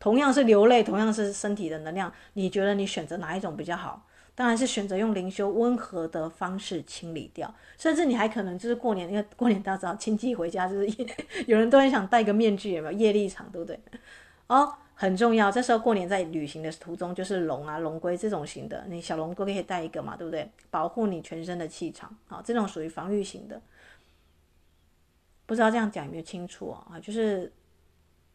同样是流泪，同样是身体的能量，你觉得你选择哪一种比较好？当然是选择用灵修温和的方式清理掉，甚至你还可能就是过年，因为过年大家知道亲戚回家，就是 有人都很想戴个面具，有没有业力场，对不对？哦。很重要，这时候过年在旅行的途中，就是龙啊、龙龟这种型的，你小龙龟可以带一个嘛，对不对？保护你全身的气场，啊，这种属于防御型的。不知道这样讲有没有清楚啊？就是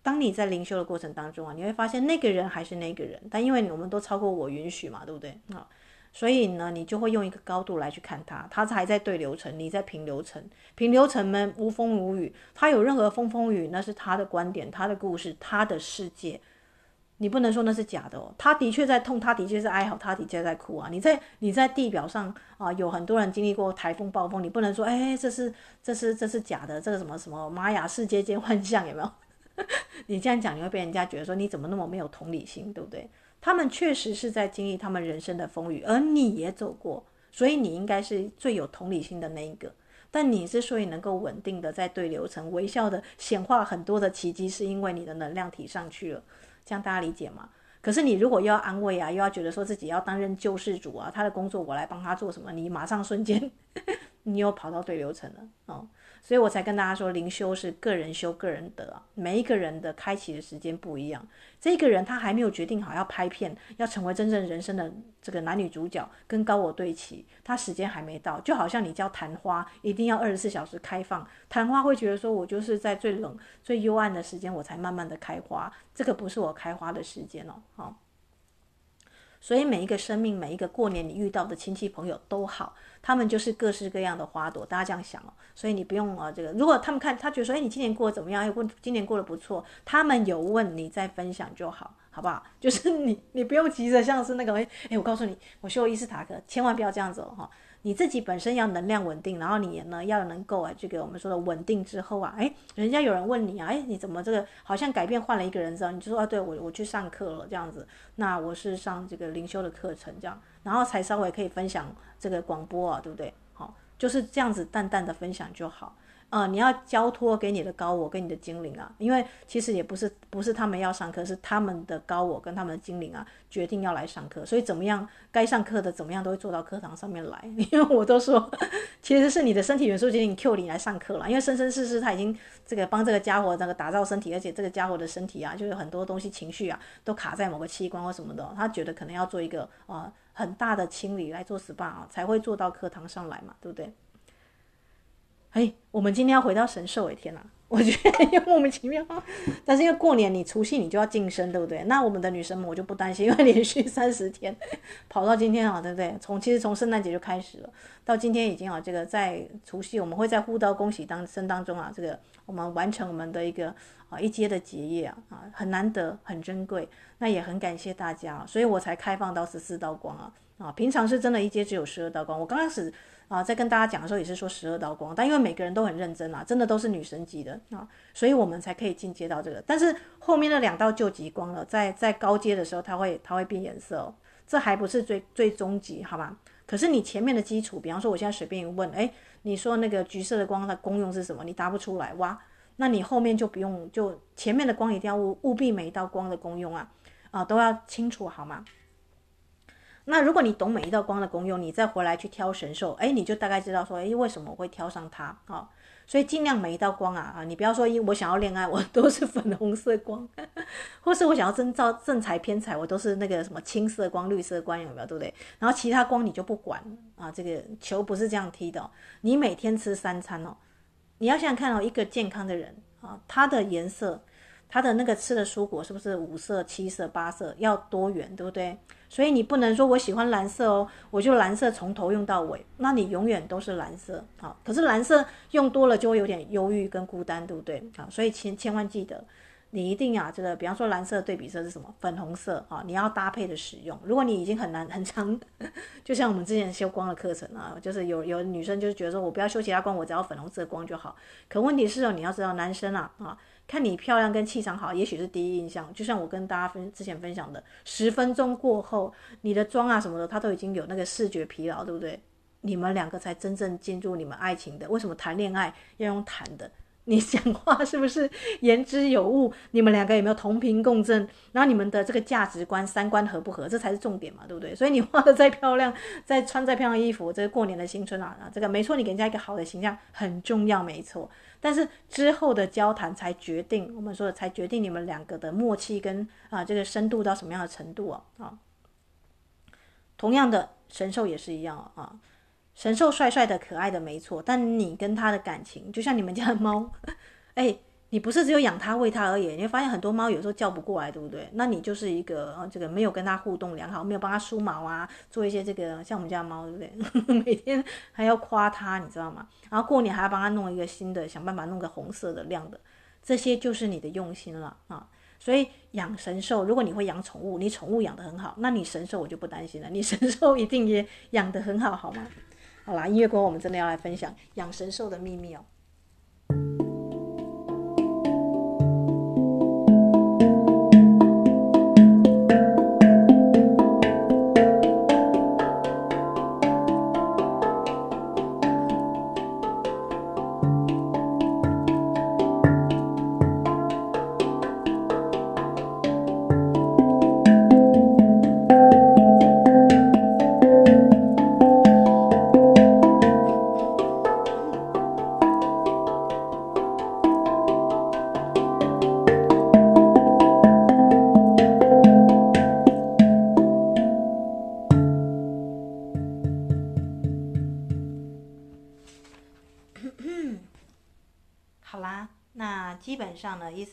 当你在灵修的过程当中啊，你会发现那个人还是那个人，但因为我们都超过我允许嘛，对不对？啊。所以呢，你就会用一个高度来去看它，它还在对流层，你在平流层，平流层们无风无雨，它有任何风风雨，那是他的观点，他的故事，他的世界，你不能说那是假的哦。他的确在痛，他的确在哀嚎，他的确在哭啊。你在你在地表上啊，有很多人经历过台风暴风，你不能说哎，这是这是这是假的，这个什么什么玛雅世界间幻象有没有？你这样讲，你会被人家觉得说你怎么那么没有同理心，对不对？他们确实是在经历他们人生的风雨，而你也走过，所以你应该是最有同理心的那一个。但你之所以能够稳定的在对流层微笑的显化很多的奇迹，是因为你的能量提上去了，这样大家理解吗？可是你如果又要安慰啊，又要觉得说自己要担任救世主啊，他的工作我来帮他做什么，你马上瞬间你又跑到对流层了哦。所以我才跟大家说，灵修是个人修个人得，每一个人的开启的时间不一样。这个人他还没有决定好要拍片，要成为真正人生的这个男女主角，跟高我对齐，他时间还没到。就好像你叫昙花，一定要二十四小时开放，昙花会觉得说，我就是在最冷、最幽暗的时间，我才慢慢的开花，这个不是我开花的时间哦，好。所以每一个生命，每一个过年你遇到的亲戚朋友都好，他们就是各式各样的花朵，大家这样想哦。所以你不用啊，这个如果他们看他觉得说，哎，你今年过得怎么样？哎，过今年过得不错，他们有问你再分享就好，好不好？就是你你不用急着像是那个，哎哎，我告诉你，我修伊斯塔克，千万不要这样子哦。你自己本身要能量稳定，然后你呢要能够啊，这个我们说的稳定之后啊，哎，人家有人问你啊，哎，你怎么这个好像改变换了一个人之后，你就说啊，对我我去上课了这样子，那我是上这个灵修的课程这样，然后才稍微可以分享这个广播啊，对不对？好，就是这样子淡淡的分享就好。啊、你要交托给你的高我跟你的精灵啊，因为其实也不是不是他们要上课，是他们的高我跟他们的精灵啊决定要来上课，所以怎么样该上课的怎么样都会坐到课堂上面来，因为我都说其实是你的身体元素精灵 Q 你来上课了，因为生生世世他已经这个帮这个家伙那个打造身体，而且这个家伙的身体啊就有很多东西情绪啊都卡在某个器官或什么的，他觉得可能要做一个啊、很大的清理来做 SPA 啊才会坐到课堂上来嘛，对不对？哎，我们今天要回到神兽，哎天哪，我觉得又莫名其妙。但是因为过年你除夕你就要晋升，对不对？那我们的女神们我就不担心，因为连续 三十天跑到今天啊，对不对？从其实从圣诞节就开始了，到今天已经啊，这个在除夕我们会在互道恭喜当声当中啊，这个我们完成我们的一个啊一阶的结业啊啊，很难得很珍贵，那也很感谢大家，所以我才开放到十四道光啊啊，平常是真的一阶只有十二道光，我刚开始。啊，在跟大家讲的时候也是说十二道光，但因为每个人都很认真啊，真的都是女神级的啊，所以我们才可以进阶到这个。但是后面的两道救急光了，在在高阶的时候，它会它会变颜色哦，这还不是最最终级，好吧？可是你前面的基础，比方说我现在随便一问，哎，你说那个橘色的光的功用是什么？你答不出来哇，那你后面就不用，就前面的光一定要务务必每一道光的功用啊啊都要清楚好吗？那如果你懂每一道光的功用，你再回来去挑神兽，哎，你就大概知道说，哎，为什么我会挑上它啊、哦？所以尽量每一道光啊啊，你不要说，因我想要恋爱，我都是粉红色光，或是我想要征召正财偏财，我都是那个什么青色光、绿色光，有没有？对不对？然后其他光你就不管啊，这个球不是这样踢的、你每天吃三餐哦，你要想想看哦，一个健康的人啊，他的颜色。它的那个吃的蔬果是不是五色、七色、八色要多元，对不对？所以你不能说我喜欢蓝色哦，我就蓝色从头用到尾，那你永远都是蓝色啊。可是蓝色用多了就会有点忧郁跟孤单，对不对？啊，所以千千万记得，你一定要这个，比方说蓝色对比色是什么？粉红色啊，你要搭配的使用。如果你已经很难 很长，就像我们之前修光的课程啊，就是有有女生就是觉得说我不要修其他光，我只要粉红色光就好。可问题是哦，你要知道男生啊啊。看你漂亮跟气场好，也许是第一印象。就像我跟大家分之前分享的，十分钟过后，你的妆啊什么的，他都已经有那个视觉疲劳，对不对？你们两个才真正进入你们爱情的。为什么谈恋爱要用谈的？你 讲话是不是言之有物？你们两个有没有同频共振？然后你们的这个价值观、三观合不合？这才是重点嘛，对不对？所以你画的再漂亮，再穿再漂亮衣服，这个过年的新春啊，这个没错，你给人家一个好的形象很重要，没错。但是之后的交谈才决定，我们说的才决定你们两个的默契跟啊这个深度到什么样的程度啊啊。同样的神兽也是一样啊。神兽帅帅的、可爱的，没错。但你跟他的感情，就像你们家的猫，哎，你不是只有养它、喂它而已。你会发现很多猫有时候叫不过来，对不对？那你就是一个啊，这个没有跟它互动良好，没有帮它梳毛啊，做一些这个像我们家猫，对不对？每天还要夸它，你知道吗？然后过年还要帮它弄一个新的，想办法弄个红色的、亮的，这些就是你的用心了啊。所以养神兽，如果你会养宠物，你宠物养得很好，那你神兽我就不担心了，你神兽一定也养得很好，好吗？好啦，音乐过后，我们真的要来分享养神兽的秘密哦。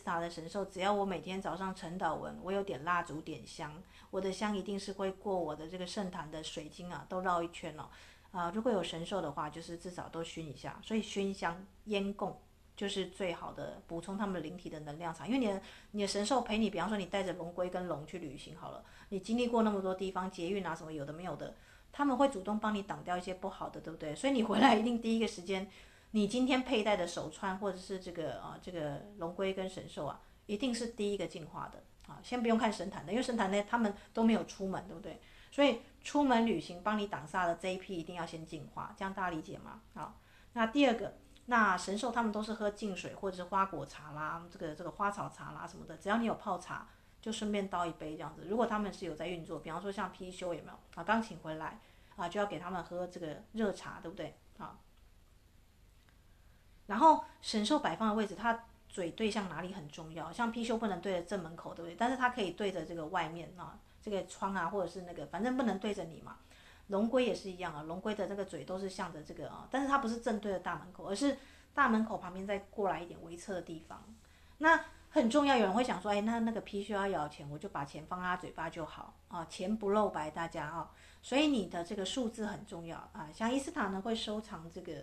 斯塔的神兽，只要我每天早上晨祷文，我有点蜡烛点香，我的香一定是会过我的这个圣坛的水晶啊，都绕一圈哦。啊，如果有神兽的话，就是至少都熏一下，所以熏香烟供就是最好的补充他们灵体的能量场。因为你的你的神兽陪你，比方说你带着龙龟跟龙去旅行好了，你经历过那么多地方捷运啊什么有的没有的，他们会主动帮你挡掉一些不好的，对不对？所以你回来一定第一个时间。你今天佩戴的手串，或者是这个啊，这个龙龟跟神兽啊，一定是第一个进化的啊。先不用看神坛的，因为神坛呢，他们都没有出门，对不对？所以出门旅行帮你挡煞的这一批，一定要先进化，这样大家理解吗？好，那第二个，那神兽他们都是喝净水或者是花果茶啦，这个这个花草茶啦什么的，只要你有泡茶，就顺便倒一杯这样子。如果他们是有在运作，比方说像貔貅有没有啊？刚请回来啊，就要给他们喝这个热茶，对不对？啊。然后神兽摆放的位置，它嘴对向哪里很重要。像貔貅不能对着正门口，对不对？但是它可以对着这个外面啊，这个窗啊，或者是那个，反正不能对着你嘛。龙龟也是一样啊，龙龟的这个嘴都是向着这个啊，但是它不是正对着大门口，而是大门口旁边再过来一点围侧的地方。那很重要，有人会想说，哎，那那个貔貅要咬钱，我就把钱放它嘴巴就好啊，钱不露白，大家啊。所以你的这个数字很重要啊，像伊斯塔呢会收藏这个。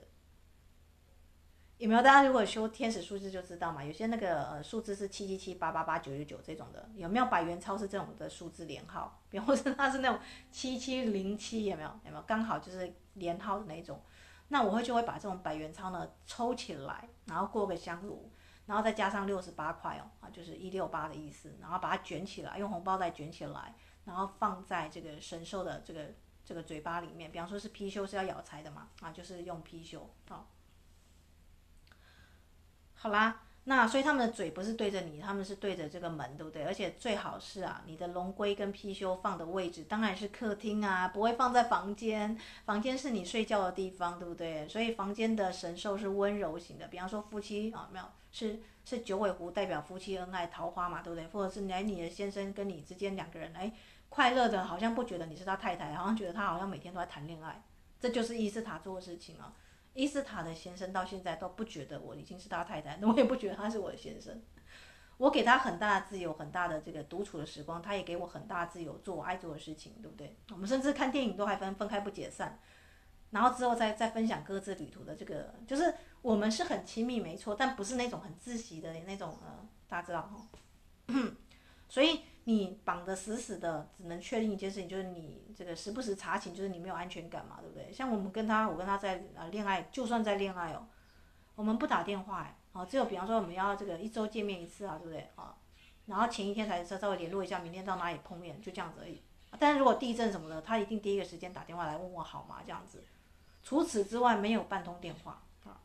有没有？大家如果修天使数字就知道嘛，有些那个呃数字是七七七八八八九九九这种的，有没有百元钞是这种的数字连号？比方说它是那种七七零七，有没有？有没有？刚好就是连号的那种，那我会就会把这种百元钞呢抽起来，然后过个香炉，然后再加上六十八块哦，啊就是一六八的意思，然后把它卷起来，用红包袋卷起来，然后放在这个神兽的这个这个嘴巴里面。比方说是貔貅是要咬财的嘛，啊就是用貔貅啊。好啦，那所以他们的嘴不是对着你，他们是对着这个门，对不对？而且最好是啊，你的龙龟跟貔貅放的位置当然是客厅啊，不会放在房间。房间是你睡觉的地方，对不对？所以房间的神兽是温柔型的，比方说夫妻啊，没有是是九尾狐代表夫妻恩爱桃花嘛，对不对？或者是来你的先生跟你之间两个人哎快乐的，好像不觉得你是他太太，好像觉得他好像每天都在谈恋爱，这就是伊斯塔做的事情啊。伊斯塔的先生到现在都不觉得我已经是他太太，我也不觉得他是我的先生。我给他很大的自由，很大的这个独处的时光，他也给我很大自由，做我爱做的事情，对不对？我们甚至看电影都还分分开不解散，然后之后再再分享各自旅途的这个，就是我们是很亲密，没错，但不是那种很窒息的那种呃，大家知道哈。所以。你绑得死死的，只能确定一件事情，就是你这个时不时查寝，就是你没有安全感嘛，对不对？像我们跟他，我跟他在啊恋爱，就算在恋爱哦，我们不打电话哎，哦，只有比方说我们要这个一周见面一次啊，对不对啊？然后前一天才稍稍微联络一下，明天到哪里碰面，就这样子而已。但是如果地震什么的，他一定第一个时间打电话来问我好吗？这样子。除此之外没有半通电话啊，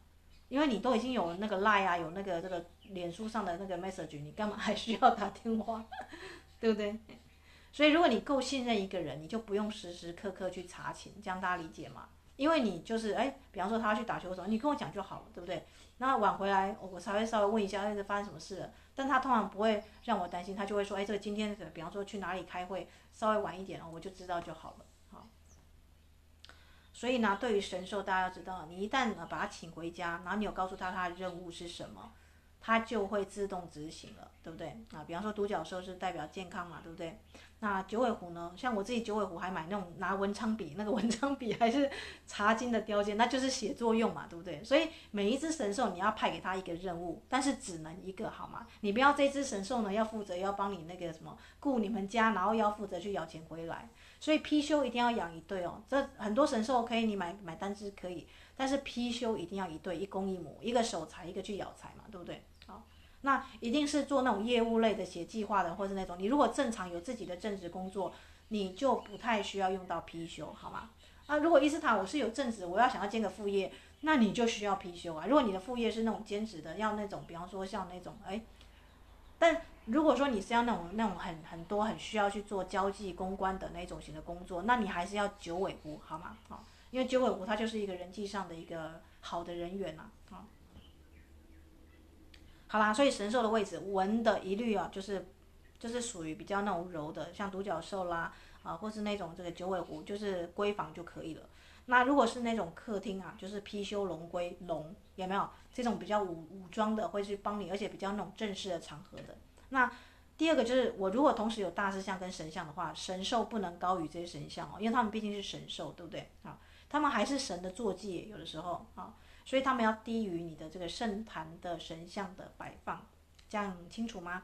因为你都已经有那个 lie 啊，有那个这个脸书上的那个 message，你干嘛还需要打电话？对不对？所以如果你够信任一个人，你就不用时时刻刻去查寝，这样大家理解吗？因为你就是哎，比方说他要去打球的时候，你跟我讲就好了，对不对？那晚回来我才会稍微问一下，哎，发生什么事了？但他通常不会让我担心，他就会说，哎，这个今天比方说去哪里开会，稍微晚一点了，我就知道就好了。好。所以呢，对于神兽，大家要知道，你一旦把他请回家，然后你有告诉他他的任务是什么？它就会自动执行了，对不对？啊，比方说独角兽是代表健康嘛，对不对？那九尾狐呢？像我自己九尾狐还买那种拿文昌笔，那个文昌笔还是茶金的雕件，那就是写作用嘛，对不对？所以每一只神兽你要派给他一个任务，但是只能一个，好吗？你不要这只神兽呢要负责要帮你那个什么顾你们家，然后要负责去咬钱回来。所以貔貅一定要养一对哦，这很多神兽可以你买买单只可以，但是貔貅一定要一对，一公一母，一个守财，一个去咬财嘛，对不对？那一定是做那种业务类的、写计划的，或是那种你如果正常有自己的正职工作，你就不太需要用到貔貅，好吗？那如果伊斯塔我是有正职，我要想要兼个副业，那你就需要貔貅啊。如果你的副业是那种兼职的，要那种比方说像那种哎，但如果说你是要那种那种很很多很需要去做交际公关的那种型的工作，那你还是要九尾狐，好吗？好，因为九尾狐它就是一个人际上的一个好的人缘呐，啊。好啦，所以神兽的位置文的一律啊，就是，就是属于比较那种柔的，像独角兽啦，啊，或是那种这个九尾狐，就是闺房就可以了。那如果是那种客厅啊，就是貔貅龙龟龙有没有这种比较武武装的，会去帮你，而且比较那种正式的场合的。那第二个就是我如果同时有大师像跟神像的话，神兽不能高于这些神像哦，因为他们毕竟是神兽，对不对啊？他们还是神的坐骑，有的时候啊，所以他们要低于你的这个圣坛的神像的摆放，这样清楚吗？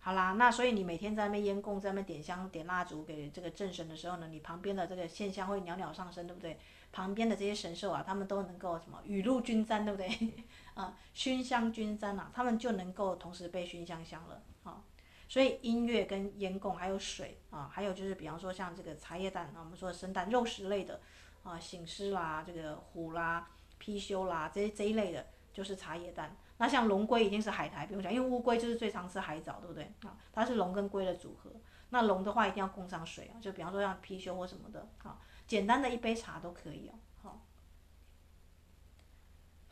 好啦，那所以你每天在那边烟供，在那边点香、点蜡烛给这个正神的时候呢，你旁边的这个线香会袅袅上升，对不对？旁边的这些神兽啊，他们都能够什么雨露均沾，对不对？啊，熏香均沾啊，他们就能够同时被熏香香了啊。所以音乐跟烟供还有水啊，还有就是比方说像这个茶叶蛋啊，我们说的生蛋、肉食类的啊，醒狮啦、这个虎啦、貔貅啦这这一类的，就是茶叶蛋。那像龙龟一定是海苔，不用讲，因为乌龟就是最常吃海藻，对不对啊？它是龙跟龟的组合。那龙的话一定要供上水啊，就比方说像貔貅或什么的啊，简单的一杯茶都可以哦。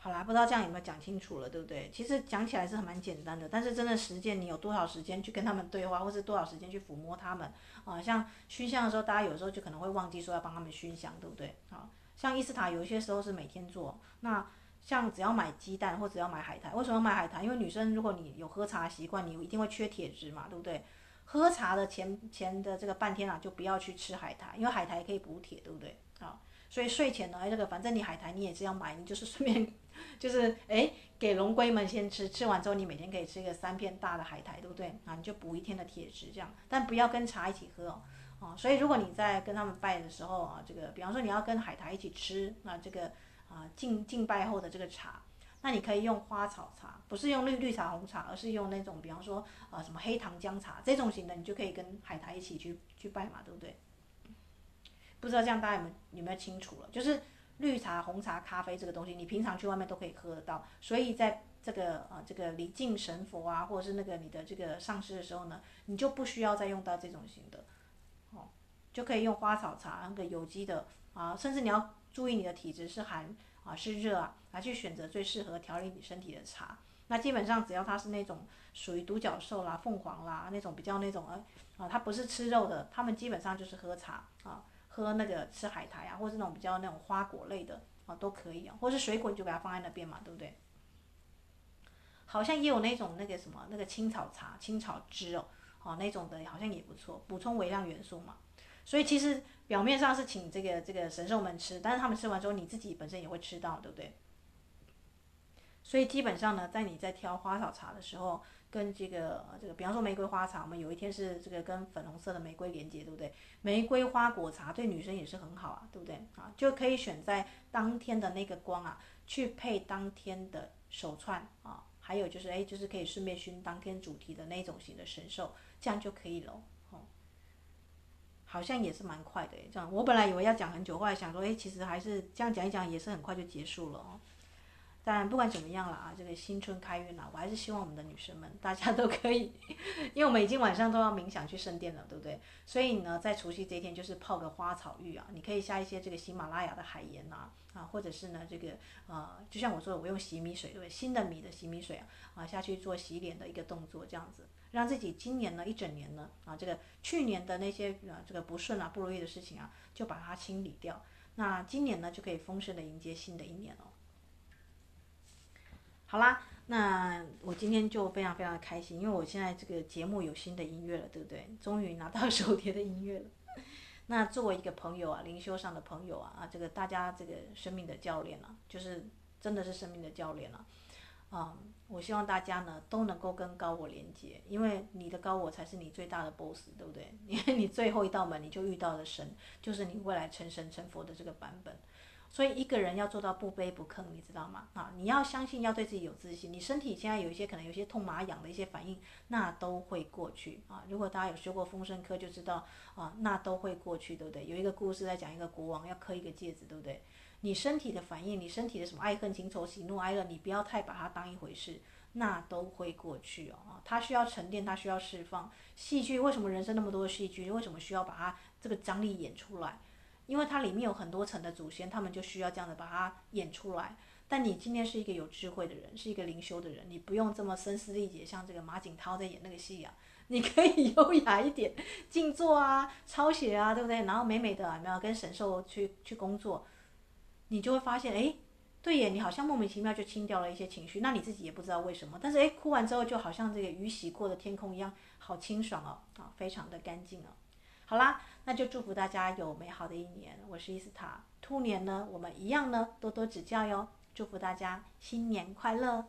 好啦，不知道这样有没有讲清楚了，对不对？其实讲起来是很蛮简单的，但是真的实践，你有多少时间去跟他们对话，或是多少时间去抚摸他们啊？像熏香的时候，大家有时候就可能会忘记说要帮他们熏香，对不对？啊，像伊斯塔有一些时候是每天做那。像只要买鸡蛋或者要买海苔，为什么要买海苔？因为女生如果你有喝茶习惯，你一定会缺铁质嘛，对不对？喝茶的前前的这个半天啊，就不要去吃海苔，因为海苔可以补铁，对不对？啊，所以睡前呢，这个反正你海苔你也是要买，你就是顺便 就是哎给龙龟们先吃，吃完之后你每天可以吃一个三片大的海苔，对不对？啊，你就补一天的铁质这样，但不要跟茶一起喝哦。哦，所以如果你在跟他们拜的时候啊，这个比方说你要跟海苔一起吃，那这个。啊，敬敬拜后的这个茶，那你可以用花草茶，不是用绿绿茶、红茶，而是用那种，比方说，呃，什么黑糖姜茶这种型的，你就可以跟海苔一起去去拜嘛，对不对？不知道这样大家有没有有没有清楚了？就是绿茶、红茶、咖啡这个东西，你平常去外面都可以喝得到，所以在这个呃这个礼敬神佛啊，或者是那个你的这个上师的时候呢，你就不需要再用到这种型的，哦，就可以用花草茶，那个有机的啊，甚至你要。注意你的体质是寒啊是热啊，来去选择最适合调理你身体的茶。那基本上只要它是那种属于独角兽啦、凤凰啦那种比较那种呃啊，它不是吃肉的，他们基本上就是喝茶啊，喝那个吃海苔啊，或是那种比较那种花果类的啊都可以啊，或是水果你就给它放在那边嘛，对不对？好像也有那种那个什么那个青草茶、青草汁哦，啊那种的好像也不错，补充微量元素嘛。所以其实。表面上是请这个这个神兽们吃，但是他们吃完之后，你自己本身也会吃到，对不对？所以基本上呢，在你在挑花草茶的时候，跟这个这个，比方说玫瑰花茶，我们有一天是这个跟粉红色的玫瑰连接，对不对？玫瑰花果茶对女生也是很好啊，对不对？啊，就可以选在当天的那个光啊，去配当天的手串啊，还有就是哎，就是可以顺便熏当天主题的那种型的神兽，这样就可以了。哦好像也是蛮快的，这样我本来以为要讲很久，后来想说，哎，其实还是这样讲一讲也是很快就结束了哦。但不管怎么样了啊，这个新春开运了，我还是希望我们的女生们大家都可以，因为我们已经晚上都要冥想去圣殿了，对不对？所以呢，在除夕这一天就是泡个花草浴啊，你可以下一些这个喜马拉雅的海盐呐，啊，或者是呢这个呃，就像我说的，我用洗米水，对不对？新的米的洗米水啊，啊下去做洗脸的一个动作，这样子。让自己今年呢一整年呢啊，这个去年的那些啊这个不顺啊不如意的事情啊，就把它清理掉。那今年呢就可以丰盛的迎接新的一年哦。好啦，那我今天就非常非常的开心，因为我现在这个节目有新的音乐了，对不对？终于拿到手碟的音乐了。那作为一个朋友啊，灵修上的朋友啊啊，这个大家这个生命的教练啊，就是真的是生命的教练了。啊、我希望大家呢都能够跟高我连接，因为你的高我才是你最大的 boss，对不对？因为你最后一道门你就遇到了神，就是你未来成神成佛的这个版本。所以一个人要做到不卑不亢，你知道吗？啊，你要相信，要对自己有自信。你身体现在有一些可能有些痛麻痒的一些反应，那都会过去啊。如果大家有学过风声科，就知道啊，那都会过去，对不对？有一个故事在讲一个国王要刻一个戒指，对不对？你身体的反应，你身体的什么爱恨情仇喜怒哀乐，你不要太把它当一回事，那都会过去哦。它需要沉淀，它需要释放。戏剧为什么人生那么多戏剧？为什么需要把它这个张力演出来？因为它里面有很多层的祖先，他们就需要这样的把它演出来。但你今天是一个有智慧的人，是一个灵修的人，你不用这么声嘶力竭，像这个马景涛在演那个戏一样，你可以 优雅一点，静坐啊，抄写啊，对不对？然后美美的，有没有跟神兽去去工作，你就会发现，哎，对耶，你好像莫名其妙就清掉了一些情绪，那你自己也不知道为什么，但是哎，哭完之后就好像这个雨洗过的天空一样，好清爽哦，啊，非常的干净哦。好啦，那就祝福大家有美好的一年。我是伊斯塔，兔年呢，我们一样呢，多多指教哟。祝福大家新年快乐。